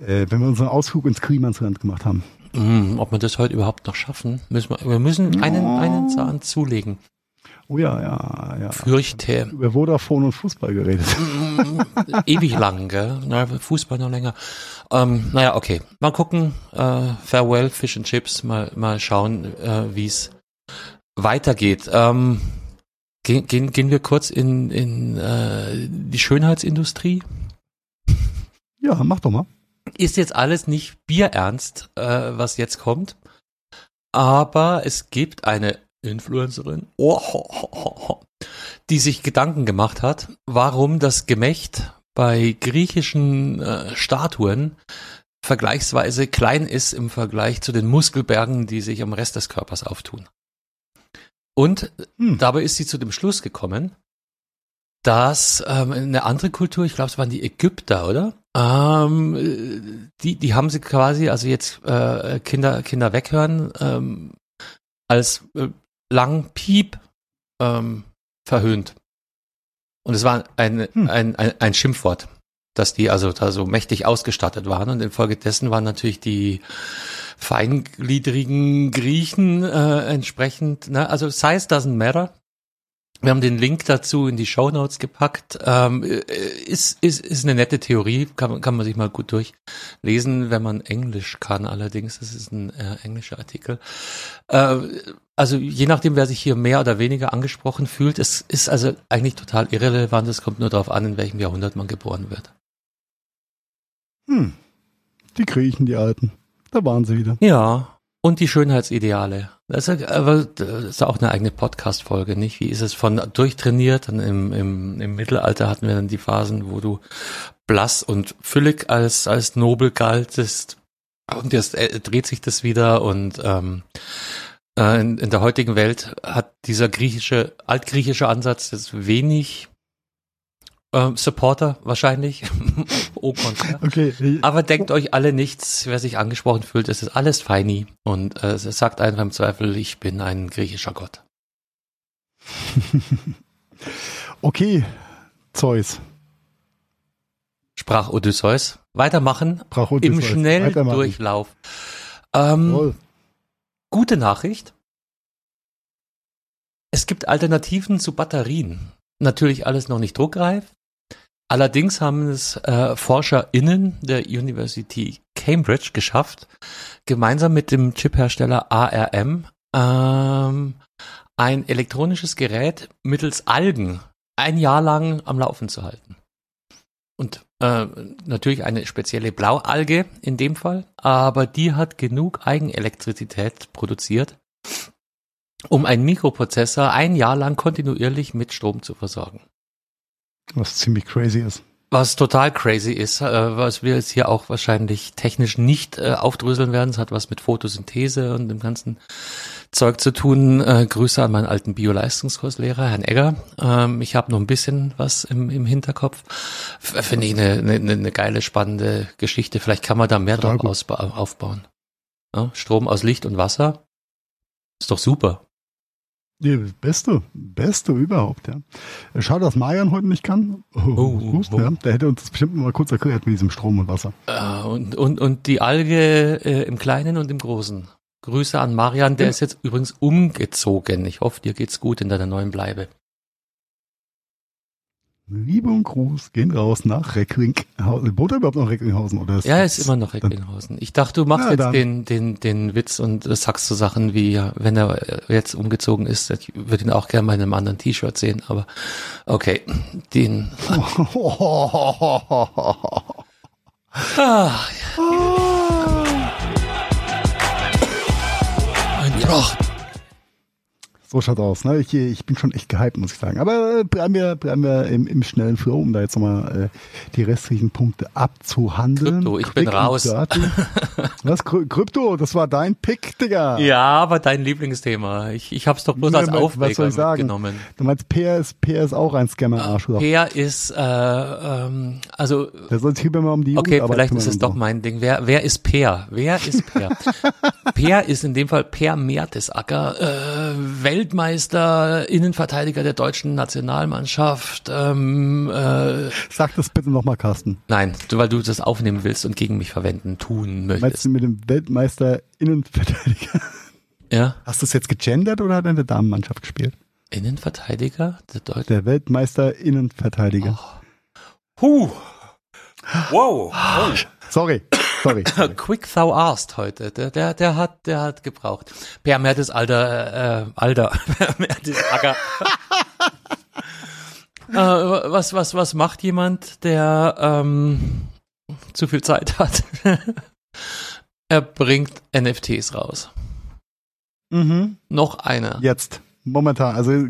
äh, wenn wir unseren Ausflug ins Klimansland gemacht haben. Hm, ob wir das heute überhaupt noch schaffen? Müssen wir, wir müssen einen, einen Zahn zulegen. Oh ja, ja, ja. Fürchte. Über Vodafone und Fußball geredet. Ewig lang, gell? Na, Fußball noch länger. Ähm, naja, okay. Mal gucken. Äh, farewell, Fish and Chips. Mal, mal schauen, äh, wie es weitergeht. Ähm, gehen, gehen, gehen wir kurz in, in äh, die Schönheitsindustrie. Ja, mach doch mal. Ist jetzt alles nicht bierernst, äh, was jetzt kommt. Aber es gibt eine Influencerin, oh, ho, ho, ho, die sich Gedanken gemacht hat, warum das Gemächt bei griechischen äh, Statuen vergleichsweise klein ist im Vergleich zu den Muskelbergen, die sich am Rest des Körpers auftun. Und Hm. dabei ist sie zu dem Schluss gekommen, dass ähm, eine andere Kultur, ich glaube, es waren die Ägypter, oder? Ähm, äh, die, die haben sie quasi, also jetzt äh, Kinder, Kinder weghören, ähm, als äh, lang Piep ähm, verhöhnt. Und es war ein, Hm. ein, ein, ein Schimpfwort, dass die also da so mächtig ausgestattet waren. Und infolgedessen waren natürlich die feingliedrigen Griechen äh, entsprechend, ne? also size doesn't matter. Wir haben den Link dazu in die Show Notes gepackt. Ähm, äh, ist, ist, ist eine nette Theorie, kann, man- kann man sich mal gut durchlesen, wenn man Englisch kann. Allerdings, das ist ein äh, englischer Artikel. Äh, also je nachdem, wer sich hier mehr oder weniger angesprochen fühlt, es ist also eigentlich total irrelevant. Es kommt nur darauf an, in welchem Jahrhundert man geboren wird. Hm. Die Griechen, die Alten. Da waren sie wieder. Ja. Und die Schönheitsideale. Das ist, aber das ist auch eine eigene Podcast-Folge, nicht? Wie ist es von durchtrainiert? Dann im, im, im Mittelalter hatten wir dann die Phasen, wo du blass und füllig als, als nobel galtest. Und jetzt äh, dreht sich das wieder und ähm, äh, in, in der heutigen Welt hat dieser griechische, altgriechische Ansatz jetzt wenig ähm, Supporter wahrscheinlich. *laughs* Okay. Aber denkt euch alle nichts, wer sich angesprochen fühlt, es ist alles feini und äh, es sagt einfach im Zweifel, ich bin ein griechischer Gott. *laughs* Okay. Zeus. Sprach Odysseus. Weitermachen im Odysseus. Weitermachen. Schnelldurchlauf. Ähm, gute Nachricht. Es gibt Alternativen zu Batterien. Natürlich alles noch nicht druckreif. Allerdings haben es äh, ForscherInnen der University Cambridge geschafft, gemeinsam mit dem Chiphersteller ARM ähm, ein elektronisches Gerät mittels Algen ein Jahr lang am Laufen zu halten. Und äh, natürlich eine spezielle Blaualge in dem Fall, aber die hat genug Eigenelektrizität produziert, um einen Mikroprozessor ein Jahr lang kontinuierlich mit Strom zu versorgen. Was ziemlich crazy ist. Was total crazy ist, äh, was wir jetzt hier auch wahrscheinlich technisch nicht äh, aufdröseln werden. Es hat was mit Photosynthese und dem ganzen Zeug zu tun. Äh, Grüße an meinen alten Bio-Leistungskurslehrer, Herrn Egger. Ähm, ich habe noch ein bisschen was im, im Hinterkopf. Finde ich eine, eine, eine geile, spannende Geschichte. Vielleicht kann man da mehr drauf aufbauen. Ja, Strom aus Licht und Wasser ist doch super. Das Beste, Beste überhaupt, ja. Schade, dass Marian heute nicht kann. Oh, Oh, Hust, oh. Ja. Der hätte uns das bestimmt mal kurz erklärt mit diesem Strom und Wasser. Äh, und, und, und die Alge äh, im Kleinen und im Großen. Grüße an Marian, der Ja. ist jetzt übrigens umgezogen. Ich hoffe, dir geht's gut in deiner neuen Bleibe. Liebe und Gruß gehen raus nach Recklinghausen. Wohnt er überhaupt noch in Recklinghausen? Oder Ja, er ist immer noch Recklinghausen. Ich dachte, du machst Ja, jetzt den, den, den Witz und sagst so Sachen wie, ja, wenn er jetzt umgezogen ist, ich würde ihn auch gerne mal in einem anderen T-Shirt sehen, aber okay, den, *laughs* ah, ein Brach. So schaut aus, ne? Ich, ich bin schon echt gehypt, muss ich sagen. Aber äh, bleiben wir, bleiben wir im, im schnellen Flow, um da jetzt nochmal äh, die restlichen Punkte abzuhandeln. Krypto, ich bin Quick and raus. *laughs* Was? Kry- Krypto, das war dein Pick, Digga. Ja, aber dein Lieblingsthema. Ich, ich hab's doch bloß Ja, als was- was Aufreger soll ich sagen? mitgenommen. Du meinst, Peer ist, Peer ist auch ein Scammer-Arsch, oder? Peer ist, äh, ähm, also Der soll sich mal um die Okay, Jugendarbeit vielleicht ist es doch mein Ding. Wer, wer ist Peer? Wer ist Peer? *laughs* Peer ist in dem Fall Per Mertesacker, äh, Weltmeister, Innenverteidiger der deutschen Nationalmannschaft. Ähm, äh, Sag das bitte nochmal, Carsten. nein, weil du das aufnehmen willst und gegen mich verwenden, tun Meinst möchtest. du mit dem Weltmeister Innenverteidiger? Ja, Hast du es jetzt gegendert oder hat er in der Damenmannschaft gespielt? Innenverteidiger der Deutschen. Der Weltmeister Innenverteidiger. Huh. Wow. Sorry, *laughs* sorry. Quick thou asked heute. Der, der, der hat, der hat gebraucht. Per Mertesalter, äh, Alter. *laughs* Per Mertesacker. *laughs* äh, was, was, was macht jemand, der ähm, zu viel Zeit hat? er bringt NFTs raus. mhm. Noch einer. Jetzt, momentan, also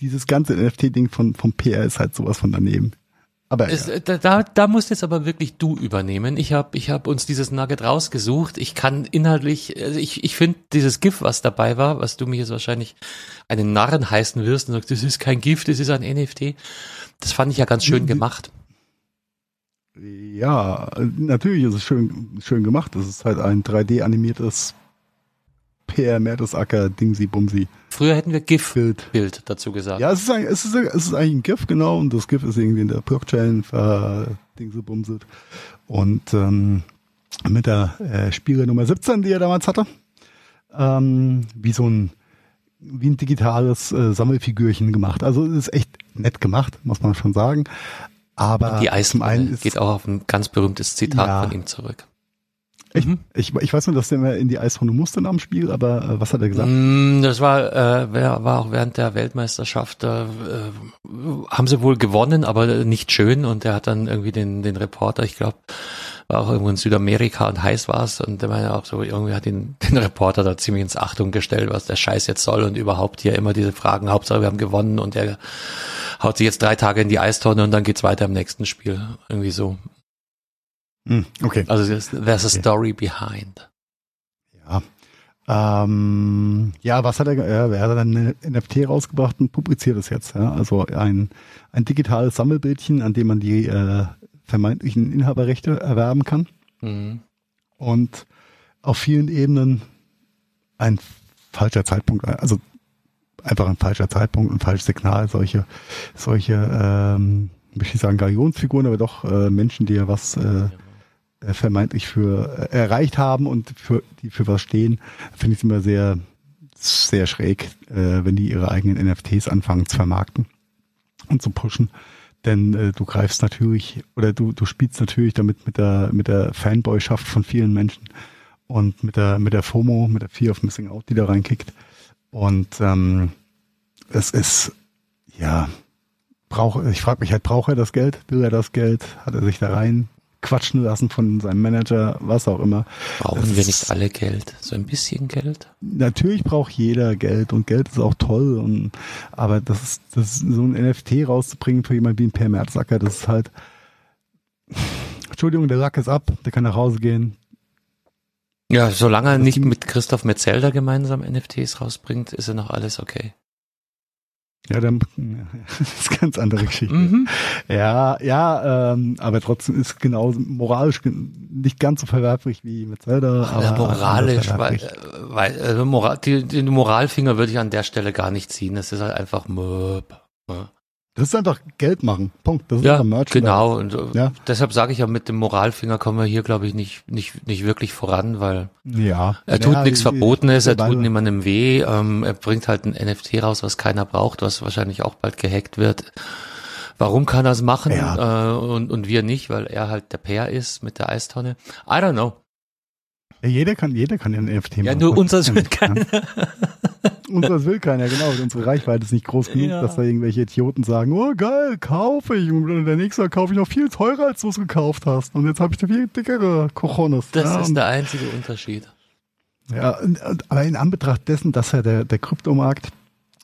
dieses ganze NFT-Ding von vom PR ist halt sowas von daneben. Aber ja. da, da, musst jetzt aber wirklich du übernehmen. Ich habe ich hab uns dieses Nugget rausgesucht. Ich kann inhaltlich, also ich, ich finde dieses GIF, was dabei war, was du mich jetzt wahrscheinlich einen Narren heißen wirst und sagst, das ist kein GIF, das ist ein NFT. Das fand ich ja ganz schön gemacht. ja, natürlich ist es schön, schön gemacht. Das ist halt ein 3D-animiertes PR Mertesacker Dingsi Bumsi Früher hätten wir GIF-Bild Bild. dazu gesagt. Ja, es ist, ein, es, ist, es ist eigentlich ein GIF, genau, und das GIF ist irgendwie in der Blockchain ver Dingsi Bumsit. Und ähm, mit der äh, Spiele Nummer 17, die er damals hatte, ähm, wie so ein wie ein digitales äh, Sammelfigürchen gemacht. Also es ist echt nett gemacht, muss man schon sagen. Aber Die ist geht auch auf ein ganz berühmtes Zitat Ja. von ihm zurück. Ich, Mhm. ich, ich weiß nur, dass der immer in die Eistonne musste am Spiel, aber äh, was hat er gesagt? Mm, Das war, äh, wer- war auch während der Weltmeisterschaft, äh, äh, haben sie wohl gewonnen, aber nicht schön. Und er hat dann irgendwie den, den Reporter, ich glaube, war auch irgendwo in Südamerika und heiß war es. Und der meinte auch so, irgendwie hat den, *laughs* den Reporter da ziemlich ins Achtung gestellt, was der Scheiß jetzt soll und überhaupt hier immer diese Fragen. Hauptsache, wir haben gewonnen und er haut sich jetzt drei Tage in die Eistonne und dann geht's weiter im nächsten Spiel. Irgendwie so. Hm, okay. Also there's a Okay. story behind. Ja. Ähm, ja, was hat er, ja, er hat dann eine NFT rausgebracht und publiziert es jetzt. Ja? Also ein, ein digitales Sammelbildchen, an dem man die äh, vermeintlichen Inhaberrechte erwerben kann. Mhm. Und auf vielen Ebenen ein falscher Zeitpunkt, also einfach ein falscher Zeitpunkt, ein falsches Signal, solche, solche, ähm, möchte ich sagen, Galionsfiguren, aber doch äh, Menschen, die ja was äh, äh, vermeintlich für äh, erreicht haben und für die für was stehen, finde ich immer sehr, sehr schräg, äh, wenn die ihre eigenen NFTs anfangen zu vermarkten und zu pushen. Denn äh, du greifst natürlich oder du, du spielst natürlich damit mit der mit der Fanboyschaft von vielen Menschen und mit der mit der FOMO, mit der Fear of Missing Out, die da reinkickt. Und ähm, es ist ja brauch, ich frage mich halt, braucht er das Geld? Will er das Geld? Hat er sich da rein quatschen lassen von seinem Manager, was auch immer. Brauchen Das wir nicht alle Geld? So ein bisschen Geld? Natürlich braucht jeder Geld und Geld ist auch toll und aber das ist, das ist so ein NFT rauszubringen für jemanden wie ein Per Merzacker, das ist halt Entschuldigung, der Lack ist ab, der kann nach Hause gehen. Ja, solange er nicht mit Christoph Metzelder gemeinsam NFTs rausbringt, ist ja noch alles okay. Ja, dann *laughs* das ist ganz andere Geschichte. Mhm. Ja, ja, ähm, aber trotzdem ist genau moralisch nicht ganz so verwerflich wie mit Zelda. aber Ja, moralisch, weil, äh, weil also Moral, die, den Moralfinger würde ich an der Stelle gar nicht ziehen. Das ist halt einfach Möb. Möb. Das ist einfach Geld machen. Punkt. Das ist Ja, Merchandise. genau. Und äh, Ja. deshalb sage ich ja, mit dem Moralfinger kommen wir hier, glaube ich, nicht, nicht, nicht wirklich voran, weil Ja. er tut Ja, nichts Verbotenes, er tut niemandem weh, ähm, er bringt halt ein NFT raus, was keiner braucht, was wahrscheinlich auch bald gehackt wird. Warum kann er es machen Ja. äh, und, und wir nicht, weil er halt der Pair ist mit der Eistonne? I don't know. Jeder kann, jeder kann ein NFT machen. Ja, nur unseres will Ja. keiner. *laughs* Unseres will keiner, genau. Unsere Reichweite ist nicht groß genug, Ja. dass da irgendwelche Idioten sagen, oh geil, kaufe ich. Und der nächste kaufe ich noch viel teurer, als du es gekauft hast. Und jetzt habe ich da viel dickere Cojones. Das ja, ist der einzige Unterschied. ja, und, und, aber in Anbetracht dessen, dass ja der, der Kryptomarkt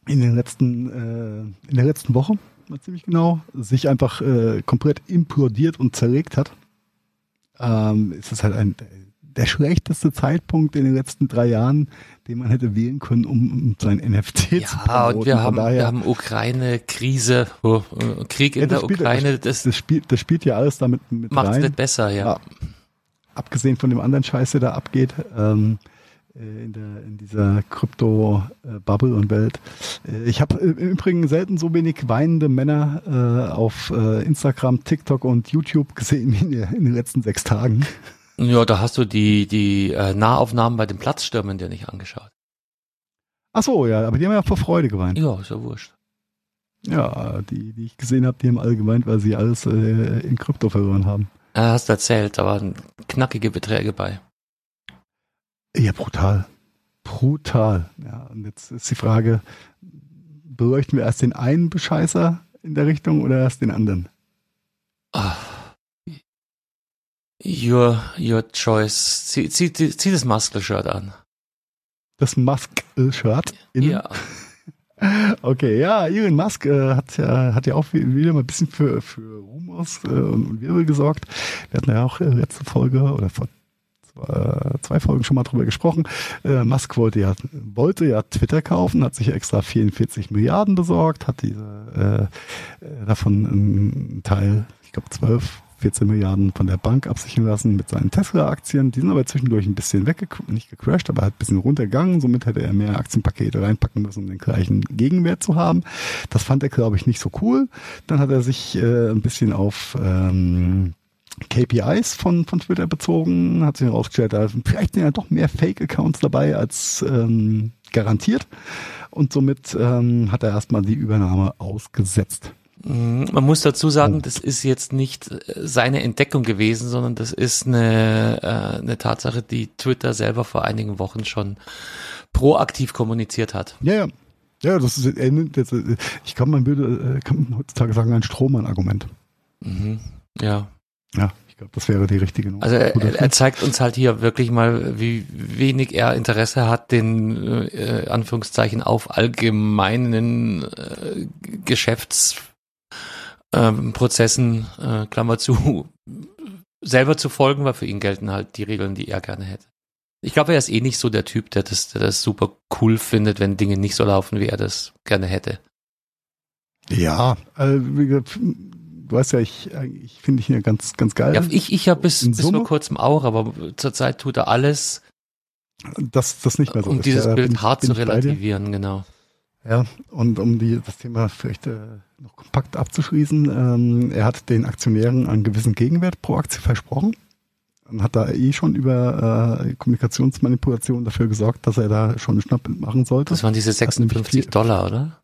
in den letzten, äh, in der letzten Woche, mal ziemlich genau, sich einfach äh, komplett implodiert und zerlegt hat, ähm, ist es halt ein der schlechteste Zeitpunkt in den letzten drei Jahren, den man hätte wählen können, um, sein NFT zu Ja, und wir haben, wir haben Ukraine-Krise, oh, äh, Krieg in Ja, der spielt- Ukraine, das das spielt, das spielt ja alles damit mit macht es rein. nicht besser, ja. Ja. Abgesehen von dem anderen Scheiß, der da abgeht, ähm, äh, in, der, in dieser Krypto-Bubble und Welt. Äh, Ich habe im Übrigen selten so wenig weinende Männer äh, auf äh, Instagram, TikTok und YouTube gesehen wie in, in den letzten sechs Tagen. Ja, da hast du die, die äh, Nahaufnahmen bei den Platzstürmen dir nicht angeschaut. Ach so, ja, aber die haben ja vor Freude geweint. Ja, ist ja wurscht. Ja, die, die ich gesehen habe, die haben alle geweint, weil sie alles äh, in Krypto verloren haben. Ja, hast erzählt, da waren knackige Beträge bei. Ja, brutal. Brutal. Ja, und jetzt ist die Frage, beleuchten wir erst den einen Bescheißer in der Richtung oder erst den anderen? Ah. Your, your choice. Zieh, zieh, zieh, das Muscle-Shirt an. Das innen? Ja. *laughs* Okay, ja, Elon Musk äh, hat, ja, hat ja auch wieder mal ein bisschen für, für Rumors äh, und, Wirbel gesorgt. Wir hatten ja auch äh, letzte Folge oder vor zwei, zwei Folgen schon mal drüber gesprochen. Äh, Musk wollte ja, wollte ja Twitter kaufen, hat sich extra 44 Milliarden besorgt, hat diese äh, äh, davon einen Teil, ich glaube 12, 14 Milliarden von der Bank absichern lassen mit seinen Tesla-Aktien. Die sind aber zwischendurch ein bisschen wegge nicht gecrashed, aber halt ein bisschen runtergegangen. Somit hätte er mehr Aktienpakete reinpacken müssen, um den gleichen Gegenwert zu haben. Das fand er, glaube ich, nicht so cool. Dann hat er sich äh, ein bisschen auf ähm, KPIs von, von Twitter bezogen, hat sich herausgestellt, da sind vielleicht ja doch mehr Fake-Accounts dabei als ähm, garantiert. Und somit ähm, hat er erstmal die Übernahme ausgesetzt. Mm, Man muss dazu sagen, Oh. das ist jetzt nicht äh, seine Entdeckung gewesen, sondern das ist eine, äh, eine Tatsache, die Twitter selber vor einigen Wochen schon proaktiv kommuniziert hat. Ja, ja. Ja, das ist, jetzt, äh, ich glaube, man würde, äh, kann man heutzutage sagen, ein Strohmann-Argument. Mhm. Ja. Ja, ich glaube, das wäre die richtige Nummer. Also er, er zeigt uns halt hier wirklich mal, wie wenig er Interesse hat, den äh, Anführungszeichen auf allgemeinen äh, Geschäftsprozessen, ähm, Prozessen, äh, Klammer zu, selber zu folgen, weil für ihn gelten halt die Regeln, die er gerne hätte. Ich glaube, er ist eh nicht so der Typ, der das, der das super cool findet, wenn Dinge nicht so laufen, wie er das gerne hätte. Ja, äh, wie gesagt, du weißt ja, ich, ich finde ich hier ganz, ganz geil. Ja, ich ich habe bis, bis vor kurzem auch, aber zurzeit tut er alles, dass das nicht mehr so um ist. dieses Ja, Bild hart bin zu relativieren, genau. Ja, und um die, das Thema vielleicht äh, noch kompakt abzuschließen, ähm, er hat den Aktionären einen gewissen Gegenwert pro Aktie versprochen und hat da eh schon über äh, Kommunikationsmanipulation dafür gesorgt, dass er da schon einen Schnapp machen sollte. Das waren diese Hat nämlich 56 viel- Dollar, oder?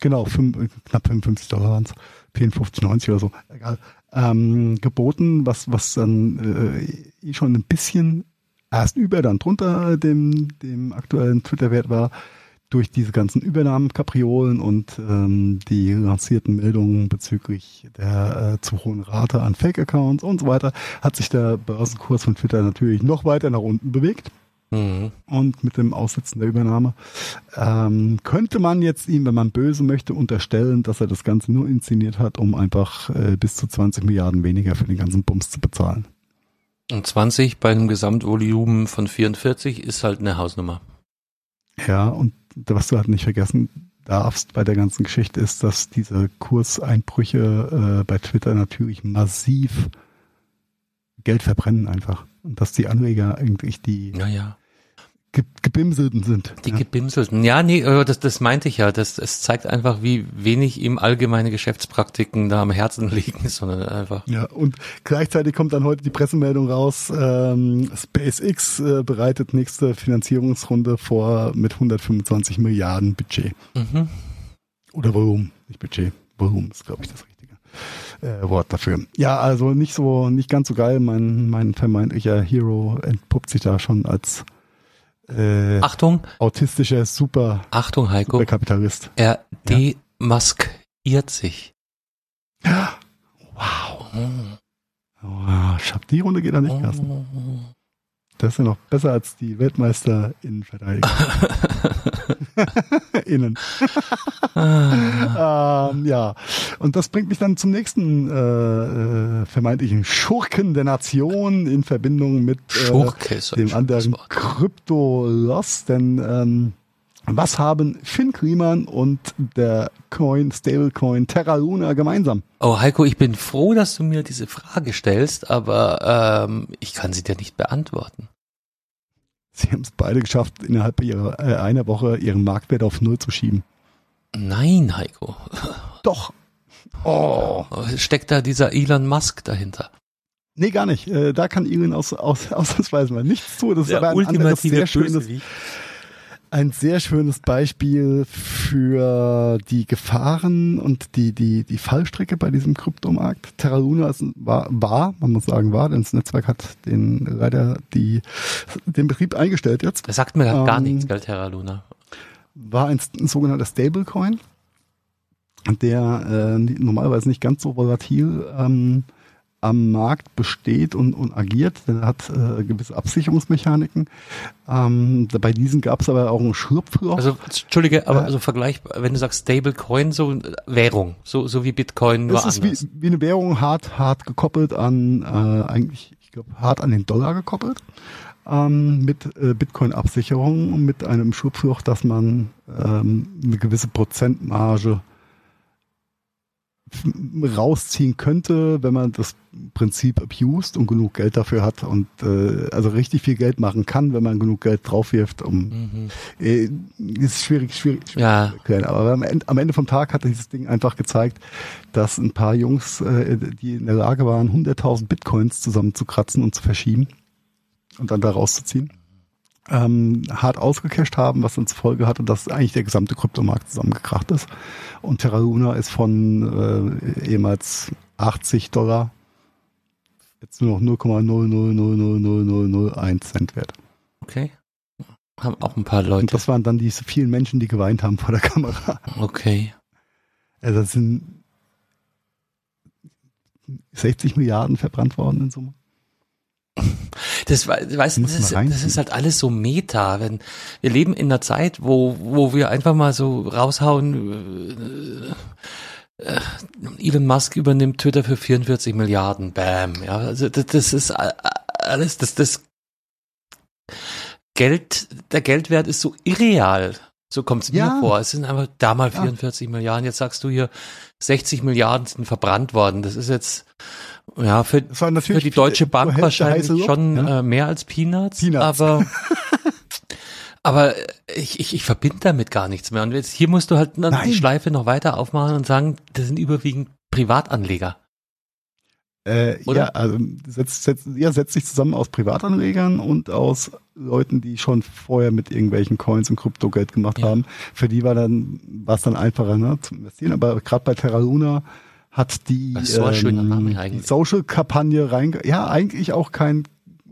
Genau, fünf, knapp 55 Dollar waren es, 54,90 oder so, egal. Ähm, geboten, was, was dann äh, eh schon ein bisschen erst über, dann drunter dem, dem aktuellen Twitter-Wert war, durch diese ganzen Übernahmenkapriolen und ähm, die lancierten Meldungen bezüglich der äh, zu hohen Rate an Fake-Accounts und so weiter, hat sich der Börsenkurs von Twitter natürlich noch weiter nach unten bewegt Mhm. und mit dem Aussetzen der Übernahme ähm, könnte man jetzt ihm, wenn man böse möchte, unterstellen, dass er das Ganze nur inszeniert hat, um einfach äh, bis zu 20 Milliarden weniger für den ganzen Bums zu bezahlen. Und 20 bei einem Gesamtvolumen von 44 ist halt eine Hausnummer. Ja, und was du halt nicht vergessen darfst bei der ganzen Geschichte, ist, dass diese Kurseinbrüche äh, bei Twitter natürlich massiv Geld verbrennen einfach. Und dass die Anleger eigentlich die Naja. Ge Gebimselten sind. Die ja. Gebimselten. Ja, nee, äh, das, das meinte ich ja. Das, es zeigt einfach, wie wenig ihm allgemeine Geschäftspraktiken da am Herzen *laughs* liegen, sondern einfach. Ja, und gleichzeitig kommt dann heute die Pressemeldung raus, ähm, SpaceX äh, bereitet nächste Finanzierungsrunde vor mit 125 Milliarden Budget. Mhm. Oder Volumen, nicht Budget. Volumen ist, glaube ich, das richtige äh, Wort dafür. Ja, also nicht so, nicht ganz so geil. Mein, mein vermeintlicher Hero entpuppt sich da schon als äh, Achtung, autistischer Super, Achtung, Heiko. Superkapitalist. Er demaskiert sich. Wow. Wow, ich hab die Runde geht er nicht, Carsten. Das ist ja noch besser als die Weltmeister in Verteidigung. *laughs* Innen. ähm, ja. Und das bringt mich dann zum nächsten äh, äh, vermeintlichen Schurken der Nation in Verbindung mit äh, dem anderen. Krypto-Loss. Denn ähm, was haben Finn Kliman und der Coin, Stablecoin Terra Luna gemeinsam? Oh, Heiko, ich bin froh, dass du mir diese Frage stellst, aber ähm, ich kann sie dir nicht beantworten. Sie haben es beide geschafft, innerhalb ihrer, äh, einer Woche ihren Marktwert auf Null zu schieben. Nein, Heiko. Doch. Oh. Steckt da dieser Elon Musk dahinter? Nee, gar nicht. Äh, da kann Elon aus, aus, *laughs* ausnahmsweise mal nichts tun. Das ist aber ein anderes sehr schönes, Bösewicht. Ein sehr schönes Beispiel für die Gefahren und die, die, die Fallstrecke bei diesem Kryptomarkt. Terra Luna ist, war, war, man muss sagen, war, denn das Netzwerk hat den leider die, den Betrieb eingestellt jetzt. Das sagt mir gar Ähm, nichts, gell, Terra Luna. war ein, ein sogenannter Stablecoin, der äh, normalerweise nicht ganz so volatil ähm, am Markt besteht und, und agiert. Der hat äh, gewisse Absicherungsmechaniken. Ähm, bei diesen gab es aber auch ein Schlupfloch. Also, Entschuldige, aber Äh, also vergleichbar, wenn du sagst Stablecoin, so äh, Währung, so, so wie Bitcoin, nur es ist anders. wie, wie eine Währung hart, hart gekoppelt an, äh, eigentlich, ich glaube, hart an den Dollar gekoppelt. Ähm, mit äh, Bitcoin-Absicherung und mit einem Schlupfloch, dass man ähm, eine gewisse Prozentmarge rausziehen könnte, wenn man das Prinzip abused und genug Geld dafür hat und äh, also richtig viel Geld machen kann, wenn man genug Geld draufwirft, um Mhm. äh, ist schwierig, schwierig, schwierig Ja. zu erklären. Aber am Ende, am Ende vom Tag hat dieses Ding einfach gezeigt, dass ein paar Jungs, äh, die in der Lage waren, 100.000 Bitcoins zusammenzukratzen und zu verschieben und dann da rauszuziehen, ähm, hart ausgecasht haben, was dann zur Folge hatte, dass eigentlich der gesamte Kryptomarkt zusammengekracht ist. Und Terra Luna ist von äh, ehemals 80 Dollar jetzt nur noch 0,0000001 Cent wert. Okay. Haben auch ein paar Und Leute. das waren dann diese vielen Menschen, die geweint haben vor der Kamera. Okay. Also das sind 60 Milliarden verbrannt worden in Summe. Das, wei- weißt das, ist, das ist halt alles so Meta. Wenn, wir leben in einer Zeit, wo, wo wir einfach mal so raushauen, äh, äh, Elon Musk übernimmt Twitter für 44 Milliarden, bam. Ja, also das, das ist alles, das, das Geld, der Geldwert ist so irreal. So kommt es Ja. mir vor. Es sind einfach da mal Ja. 44 Milliarden. Jetzt sagst du hier, 60 Milliarden sind verbrannt worden. Das ist jetzt, ja, für, für die Deutsche Bank Hälfte wahrscheinlich schon ja. äh, mehr als Peanuts, Peanuts. aber *laughs* aber ich, ich, ich verbinde damit gar nichts mehr. Und jetzt hier musst du halt dann die. Schleife noch weiter aufmachen und sagen, das sind überwiegend Privatanleger. Äh, Oder? Ja, also setzt, setzt, ja, setzt sich zusammen aus Privatanlegern und aus Leuten, die schon vorher mit irgendwelchen Coins und Kryptogeld gemacht Ja. haben. Für die war dann war es dann einfacher ne, zu investieren. Aber gerade bei Terra Luna hat die, so Name die. Social-Kampagne rein. Ja, eigentlich auch kein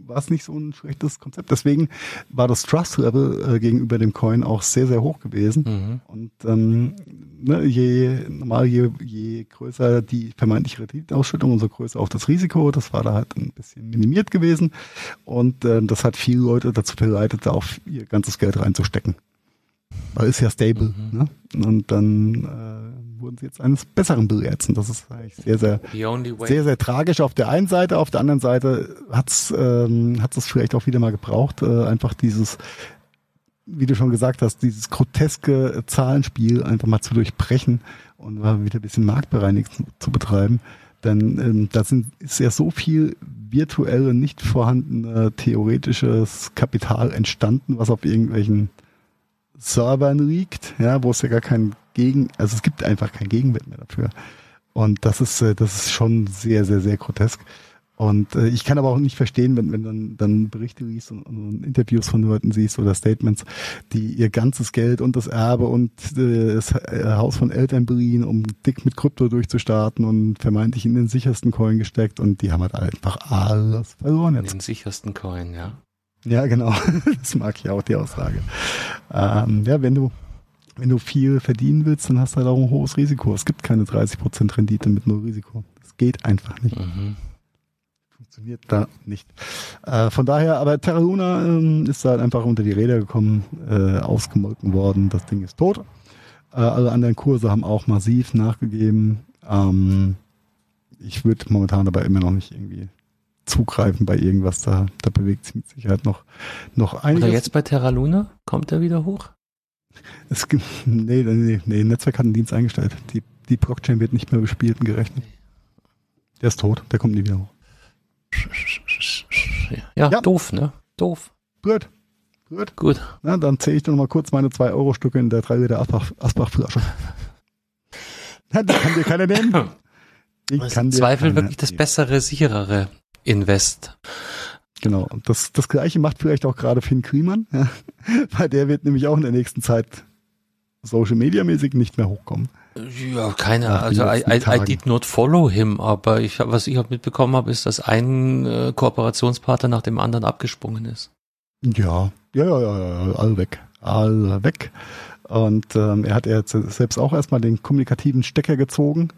war es nicht so ein schlechtes Konzept. Deswegen war das Trust-Level äh, gegenüber dem Coin auch sehr, sehr hoch gewesen. Mhm. Und ähm, ne, je normal, je, je größer die vermeintliche Renditeausschüttung, umso größer auch das Risiko. Das war da halt ein bisschen minimiert gewesen. Und äh, das hat viele Leute dazu verleitet, da auch ihr ganzes Geld reinzustecken. Weil ist ja stable. Mhm. Ne? Und dann äh, wurden sie jetzt eines Besseren belehrt. Und das ist eigentlich sehr, sehr sehr, sehr tragisch auf der einen Seite. Auf der anderen Seite hat's ähm, hat's es vielleicht auch wieder mal gebraucht, äh, einfach dieses wie du schon gesagt hast, dieses groteske Zahlenspiel einfach mal zu durchbrechen und mal wieder ein bisschen Marktbereinigung zu, zu betreiben. Denn ähm, da sind, ist ja so viel virtuelle, nicht vorhandene theoretisches Kapital entstanden, was auf irgendwelchen Servern liegt, ja, wo es ja gar kein Gegen, also es gibt einfach kein Gegenwert mehr dafür. Und das ist, äh, das ist schon sehr, sehr, sehr grotesk. Und äh, ich kann aber auch nicht verstehen, wenn, wenn dann, dann Berichte liest und, und Interviews von Leuten siehst oder Statements, die ihr ganzes Geld und das Erbe und äh, das äh, Haus von Eltern beliehen, um dick mit Krypto durchzustarten und vermeintlich in den sichersten Coin gesteckt und die haben halt einfach alles verloren jetzt. Den sichersten Coin, ja. Ja, genau. *laughs* Das mag ich auch, die Aussage. Ähm, ja, wenn du, wenn du viel verdienen willst, dann hast du halt auch ein hohes Risiko. Es gibt keine 30% Rendite mit null Risiko. Das geht einfach nicht. Mhm. Funktioniert da nicht. Äh, von daher, aber Terra Luna ähm, ist halt einfach unter die Räder gekommen, äh, ausgemolken worden. Das Ding ist tot. Äh, alle anderen Kurse haben auch massiv nachgegeben. Ähm, ich würde momentan aber immer noch nicht irgendwie zugreifen bei irgendwas. Da, da bewegt sich mit Sicherheit noch, noch einiges. Oder jetzt bei Terra Luna? Kommt er wieder hoch? Es gibt, *laughs* nee, nee, nee, Netzwerk hat einen Dienst eingestellt. Die, die Blockchain wird nicht mehr bespielt und gerechnet. Der ist tot, der kommt nie wieder hoch. Ja, Ja. doof, ne? Doof. Gut. Gut. Gut. Na, dann zähle ich doch noch mal kurz meine 2-Euro-Stücke in der 3 Liter Asbach, Asbach-Flasche. *laughs* Die kann dir keiner nehmen. *laughs* Das ist kann im Zweifel wirklich das bessere, sicherere Invest. Genau. Das, das Gleiche macht vielleicht auch gerade Finn Kliman, ja, *laughs* weil der wird nämlich auch in der nächsten Zeit Social Media mäßig nicht mehr hochkommen. Ja, keine Nach Also I, I, I did not follow him, aber ich was ich auch mitbekommen habe, ist, dass ein äh, Kooperationspartner nach dem anderen abgesprungen ist. Ja, ja, ja, ja, ja, alle weg. Alle weg. Und ähm, er hat jetzt selbst auch erstmal den kommunikativen Stecker gezogen,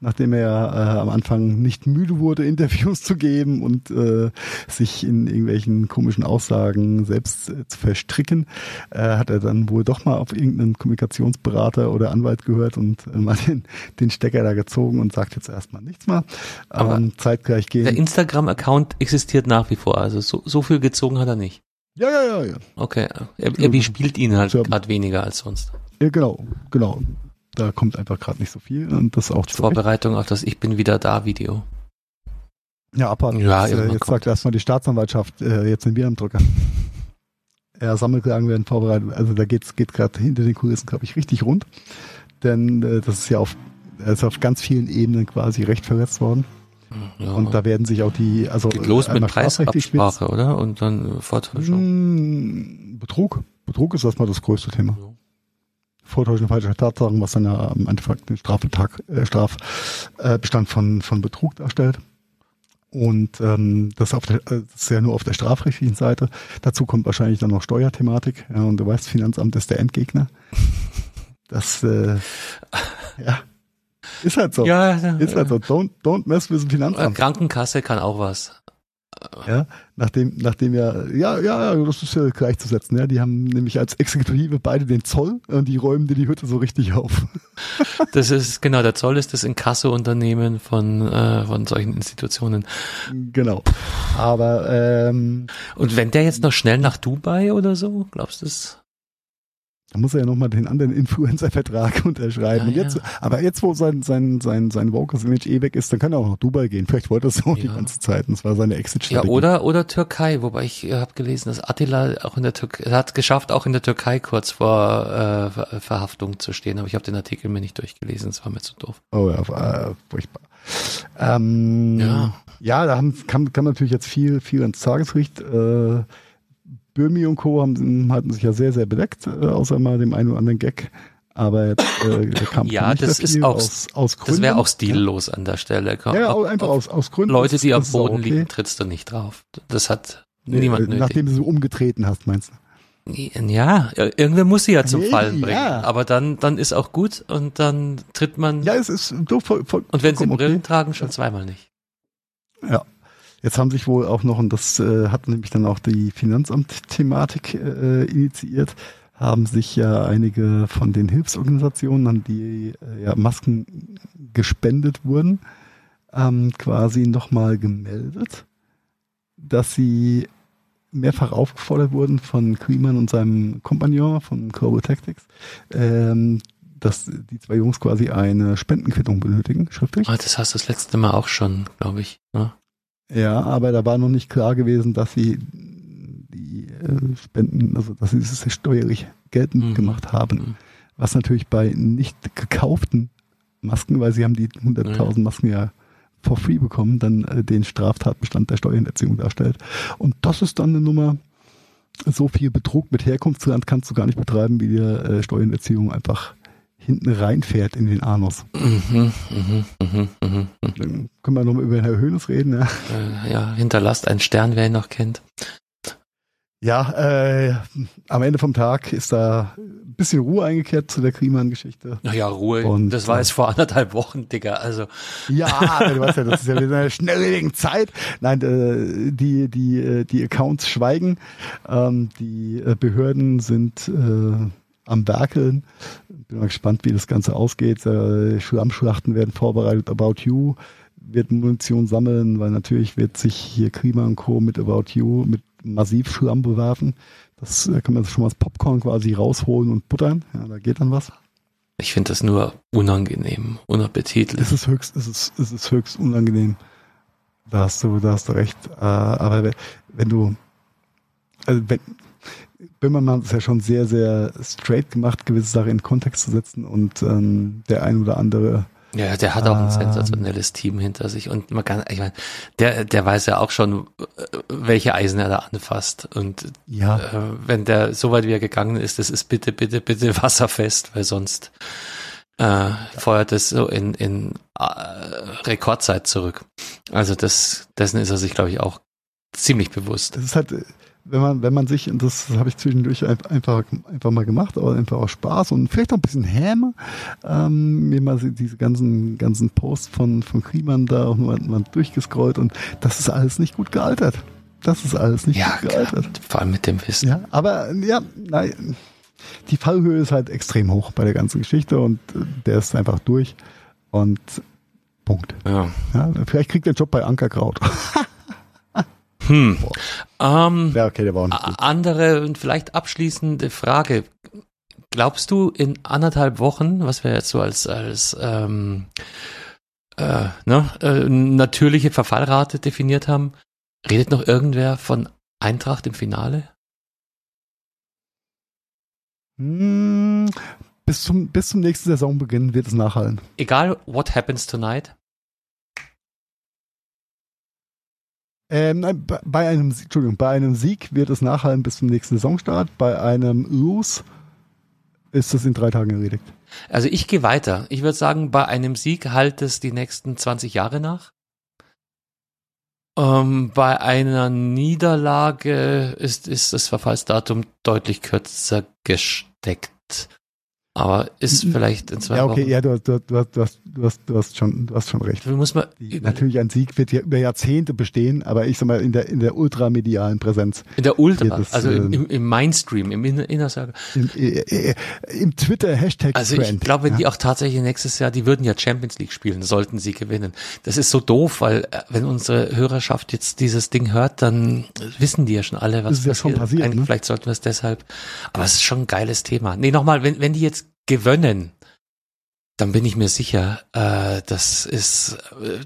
nachdem er äh, am Anfang nicht müde wurde, *laughs* Interviews zu geben und äh, sich in irgendwelchen komischen Aussagen selbst äh, zu verstricken, äh, hat er dann wohl doch mal auf irgendeinen Kommunikationsberater oder Anwalt gehört und äh, mal den, den Stecker da gezogen und sagt jetzt erstmal nichts mehr. Aber ähm, zeitgleich Der gehen. Instagram-Account existiert nach wie vor, also so, so viel gezogen hat er nicht. Ja, ja, ja, ja. Okay, er, er bespielt ihn halt gerade weniger als sonst. Ja, genau, genau. Da kommt einfach gerade nicht so viel und das auch zu. Vorbereitung auf das Ich bin wieder da Video. Ja, abwarten. Ja, jetzt, äh, jetzt sagt erstmal die Staatsanwaltschaft, äh, jetzt sind wir am Drücker. *laughs* Ja, Sammelklagen werden vorbereitet. Also da geht's geht gerade hinter den Kulissen, glaube ich, richtig rund. Denn äh, das ist ja auf, ist auf ganz vielen Ebenen quasi recht verletzt worden. Ja, Und da werden sich auch die, also geht los mit Preisabsprache, oder? Und dann wird's- Vortäuschung. Hm, Betrug. Betrug ist erstmal das größte Thema. Vortäuschen falscher Tatsachen, was dann ja im Endeffekt den Strafbetrag, äh, Strafbestand äh, von, von Betrug darstellt. Und ähm, das, auf der, äh, das ist ja nur auf der strafrechtlichen Seite. Dazu kommt wahrscheinlich dann noch Steuerthematik. Ja, und du weißt, Finanzamt ist der Endgegner. Das äh, ja, ist halt so. Ja, Ist halt so. Don't, don't mess with Finanzamt. Krankenkasse kann auch was. Ja, nachdem, nachdem ja, ja, ja, das ist ja gleichzusetzen. Ja, die haben nämlich als Exekutive beide den Zoll und die räumen dir die Hütte so richtig auf. *laughs* Das ist, genau, der Zoll ist das Inkasso-Unternehmen von, äh, von solchen Institutionen. genau. Aber ähm, Und wenn der jetzt noch schnell nach Dubai oder so, glaubst du das? Da muss er ja nochmal den anderen *laughs* Influencer-Vertrag unterschreiben. Ja, und jetzt, ja. Aber jetzt, wo sein, sein, sein, sein Vokers-Image eh weg ist, dann kann er auch nach Dubai gehen. Vielleicht wollte er es auch die Ja. ganze Zeit. Und das war seine Ja, Exit-Strategie. oder, oder Türkei, wobei ich äh, habe gelesen, dass Attila auch in der Türkei, er hat geschafft, auch in der Türkei kurz vor äh, Ver- Verhaftung zu stehen, aber ich habe den Artikel mir nicht durchgelesen, das war mir zu doof. Oh ja, äh, furchtbar. Ähm, Ja. ja, da haben, kam, kam natürlich jetzt viel, viel ins Tageslicht. Äh, Böhmi und Co. Haben, hatten sich ja sehr, sehr bedeckt, äh, außer mal dem einen oder anderen Gag. Aber äh, kam Ja, nicht das ist auch- aus, aus Das Gründen. wäre auch stillos an der Stelle. Ja, ja auch einfach aus, aus Gründen. Leute, Das die am das Boden okay. liegen, trittst du nicht drauf. Das hat Nee, niemand äh, nötig. Nachdem du so umgetreten hast, meinst du? Ja, ir- irgendwer muss sie ja zum Nee, Fallen bringen. ja. Aber dann, dann ist auch gut und dann tritt man. Ja, es ist voll, voll, und wenn sie Brillen okay. tragen, schon zweimal nicht. Ja. Jetzt haben sich wohl auch noch, und das äh, hat nämlich dann auch die Finanzamt-Thematik äh, initiiert, haben sich ja einige von den Hilfsorganisationen, an die äh, ja Masken gespendet wurden, ähm, quasi nochmal gemeldet, dass sie mehrfach aufgefordert wurden von Kliemann und seinem Kompagnon von Global Tactics, ähm, dass die zwei Jungs quasi eine Spendenquittung benötigen, schriftlich. Ah, das hast du das letzte Mal auch schon, glaube ich. Ne? Ja, aber da war noch nicht klar gewesen, dass sie die äh, Spenden, also dass sie es steuerlich geltend Mhm. gemacht haben. Mhm. Was natürlich bei nicht gekauften Masken, weil sie haben die 100.000 Masken ja for free bekommen, dann äh, den Straftatbestand der Steuerhinterziehung darstellt. Und das ist dann eine Nummer, so viel Betrug mit Herkunftsland kannst du gar nicht betreiben, wie dir äh, Steuerhinterziehung einfach hinten reinfährt in den Anus. Mhm, mhm, mhm, mhm. Dann können wir nochmal über Herr Hönes reden. Ja, Äh, ja, hinterlasst einen Stern, wer ihn noch kennt. ja äh, am Ende vom Tag ist da ein bisschen Ruhe eingekehrt zu der Kliman-Geschichte. Naja, Ruhe. Und, das war äh, jetzt vor anderthalb Wochen, Digga. Also, Ja, du weißt ja, das ist ja wieder eine schnelllebigen Zeit. Nein, äh, die, die, die Accounts schweigen. Ähm, die Behörden sind äh, am Werkeln. Bin mal gespannt, wie das Ganze ausgeht. Äh, Schlammschlachten werden vorbereitet. About You wird Munition sammeln, weil natürlich wird sich hier Klima und Co. mit About You mit massiv Schlamm bewerfen. Das äh, kann man schon mal als Popcorn quasi rausholen und buttern. Ja, da geht dann was. ich finde das nur unangenehm, unappetitlich. Es ist höchst, es ist, es ist höchst unangenehm. Da hast du, da hast du recht. Äh, aber wenn, wenn du, also wenn, Böhmermann hat es ja schon sehr, sehr straight gemacht, gewisse Sachen in Kontext zu setzen und ähm, der ein oder andere, Ja, der hat auch ein Ähm. sensationelles Team hinter sich und man kann, ich meine, der, der weiß ja auch schon, äh, welche Eisen er da anfasst und ja, äh, wenn der so weit wie er gegangen ist, das ist bitte, bitte, bitte *laughs* wasserfest, weil sonst äh, feuert es so in, in äh, Rekordzeit zurück. Also das, dessen ist er sich, glaube ich, auch ziemlich bewusst. das ist halt, äh, wenn man, wenn man sich, und das habe ich zwischendurch ein- einfach, einfach mal gemacht, aber einfach auch Spaß und vielleicht auch ein bisschen Häme, ähm, mir mal diese ganzen, ganzen Posts von, von Kliman da auch nur mal durchgescrollt und das ist alles nicht gut gealtert. Das ist alles nicht Ja, gut klar, gealtert. vor allem mit dem Wissen. Ja, aber ja, nein, die Fallhöhe ist halt extrem hoch bei der ganzen Geschichte und äh, der ist einfach durch und Punkt. Ja. Ja, vielleicht kriegt er einen Job bei Ankerkraut. *laughs* Hm. Ähm, ja, okay, der war auch nicht gut. andere und vielleicht abschließende Frage. Glaubst du in anderthalb Wochen, was wir jetzt so als, als ähm, äh, ne, äh, natürliche Verfallrate definiert haben, redet noch irgendwer von Eintracht im Finale? Hm, bis zum, bis zum nächsten Saisonbeginn wird es nachhallen. Egal what happens tonight? Ähm, nein, bei- einem, Entschuldigung, bei einem Sieg wird es nachhallen bis zum nächsten Saisonstart. Bei einem Lose ist es in drei Tagen erledigt. Also ich gehe weiter. Ich würde sagen, bei einem Sieg halt es die nächsten 20 Jahre nach. Ähm, bei einer Niederlage ist, ist das Verfallsdatum deutlich kürzer gesteckt. Aber ist Mhm. vielleicht in zwei Ja, okay, Wochen. ja, du, du, du, hast- du, hast, du, hast, du hast schon, du hast schon recht. Muss man natürlich ein Sieg wird ja über Jahrzehnte bestehen, aber ich sag mal in der in der ultramedialen Präsenz in der Ultra, es, also im, ähm, im, Mainstream, im Inner, Inner Circle. im, äh, äh, im Twitter Hashtag Also ich glaube, wenn ja. die auch tatsächlich nächstes Jahr, die würden ja Champions League spielen, sollten sie gewinnen. Das ist so doof, weil äh, wenn unsere Hörerschaft jetzt dieses Ding hört, dann wissen die ja schon alle, was Das ist ja schon passiert, Eigentlich ne? Vielleicht sollten wir es deshalb. Aber es ist schon ein geiles Thema. Nee, nochmal, wenn, wenn die jetzt gewöhnen, dann bin ich mir sicher, äh, das ist, äh,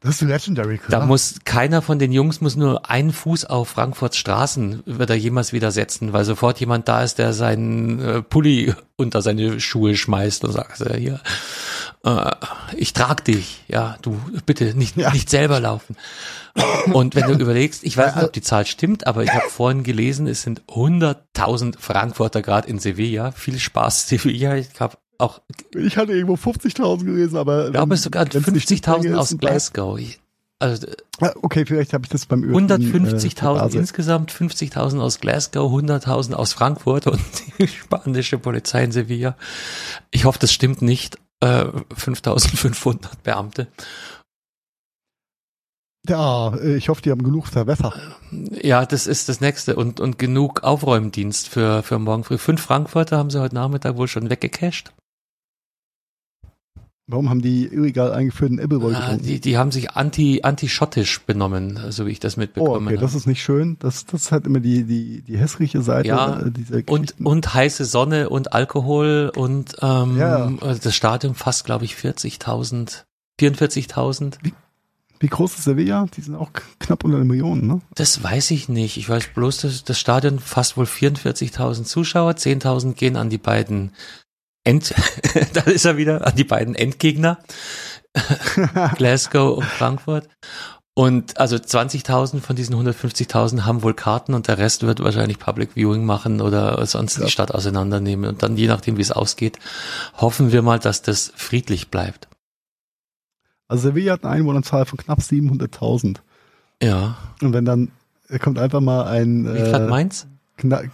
das ist legendary. da klar. muss keiner von den Jungs muss nur einen Fuß auf Frankfurts Straßen wird er jemals wieder setzen, weil sofort jemand da ist, der seinen äh, Pulli unter seine Schuhe schmeißt und sagt, äh, hier, äh, ich trag dich, ja, du bitte nicht Ja. nicht selber laufen. Und wenn du überlegst, ich weiß nicht, ob die Zahl stimmt, aber ich habe vorhin gelesen, es sind 100.000 Frankfurter gerade in Sevilla. Viel Spaß *laughs* Sevilla. Ich habe auch ich hatte irgendwo 50.000 gelesen, aber ich glaube sogar wenn's nicht Schnittmenge 50.000 ist, aus Glasgow. Ich, also Ah, Okay, vielleicht habe ich das beim Öl. 150.000 insgesamt, 50.000 aus Glasgow, 100.000 aus Frankfurt und *laughs* die spanische Polizei in Sevilla. Ich hoffe, das stimmt nicht. Äh, 5.500 Beamte. Ja, äh, ich hoffe, die haben genug Verwässer. Ja, das ist das nächste und, und genug Aufräumdienst für, für morgen früh. Fünf Frankfurter haben sie heute Nachmittag wohl schon weggecasht. Warum haben die illegal eingeführten Ebbelwoi Ah, getrunken? die, die haben sich anti, anti-schottisch benommen, so wie ich das Oh, mitbekommen okay, habe. das ist nicht schön. Das, das hat immer die, die, die hässliche Seite Ja, äh, dieser und, und heiße Sonne und Alkohol und ähm, Ja. das Stadion fast, glaube ich, 40.000, 44.000. Wie groß ist Sevilla? Die sind auch knapp unter einer Million, ne? Das weiß ich nicht. Ich weiß bloß, dass das Stadion fast wohl 44.000 Zuschauer, 10.000 gehen an die beiden End, *laughs* da ist er wieder, an die beiden Endgegner, *laughs* Glasgow und Frankfurt. Und also 20.000 von diesen 150.000 haben wohl Karten und der Rest wird wahrscheinlich Public Viewing machen oder sonst Ja. die Stadt auseinandernehmen. Und dann, je nachdem, wie es ausgeht, hoffen wir mal, dass das friedlich bleibt. Also Sevilla hat eine Einwohnerzahl von knapp 700.000. Ja. Und wenn dann kommt einfach mal ein Wie äh, Mainz? kna-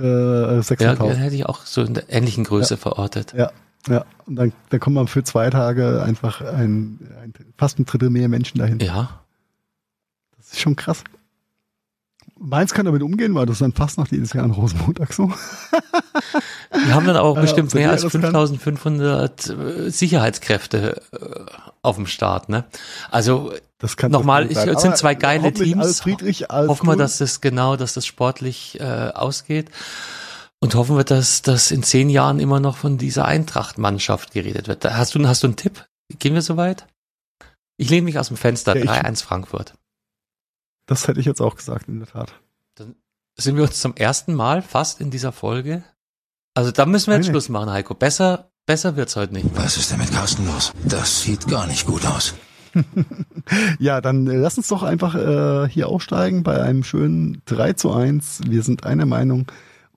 äh, Ja, 600.000. hätte ich auch so in der ähnlichen Größe verortet. Ja, ja. Und dann, dann kommt man für zwei Tage einfach ein, ein fast ein Drittel mehr Menschen dahin. Ja. Das ist schon krass. Mainz kann damit umgehen, weil das dann fast nach jedes Jahr ein Rosenmontag so. Die haben dann auch Ja, bestimmt wenn mehr als das kann. 5500 äh, Sicherheitskräfte äh, auf dem Start. Ne? Also Das kann Nochmal, es sind Aber zwei geile Teams. Alles hoffen wir, dass das genau, dass das sportlich äh, ausgeht. Und hoffen wir, dass, dass in zehn Jahren immer noch von dieser Eintracht-Mannschaft geredet wird. Hast du, hast du einen Tipp? Gehen wir soweit? Ich lehne mich aus dem Fenster. Ja, ich- 3-1 Frankfurt. Das hätte ich jetzt auch gesagt, in der Tat. Sind wir uns zum ersten Mal fast in dieser Folge? Also da müssen wir jetzt Nein, Schluss machen, Heiko. Besser, besser wird's heute nicht. Was ist denn mit Carsten los? Das sieht gar nicht gut aus. *laughs* Ja, dann äh, lass uns doch einfach äh, hier aussteigen bei einem schönen 3 zu 1. Wir sind einer Meinung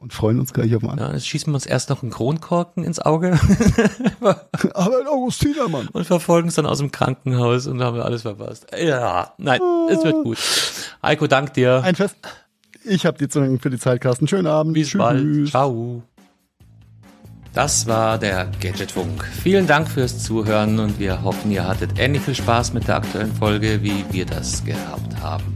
und freuen uns gleich auf den anderen. Ja, jetzt schießen wir uns erst noch einen Kronkorken ins Auge *laughs* Aber ein Augustiner, Mann. und verfolgen es dann aus dem Krankenhaus und haben wir alles verpasst. Ja, nein, es wird gut. Heiko, dank dir. Ein Fest. Ich habe dir zu danken für die Zeit, Carsten. Schönen Abend. Bis bald. Ciao. Das war der Gadgetfunk. Vielen Dank fürs Zuhören und wir hoffen, ihr hattet ähnlich viel Spaß mit der aktuellen Folge, wie wir das gehabt haben.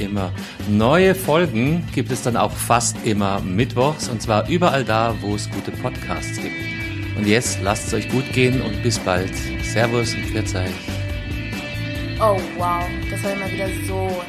immer. Neue Folgen gibt es dann auch fast immer mittwochs und zwar überall da, wo es gute Podcasts gibt. Und jetzt lasst es euch gut gehen und bis bald. Servus und Pfiat euch. Oh wow, das war immer wieder so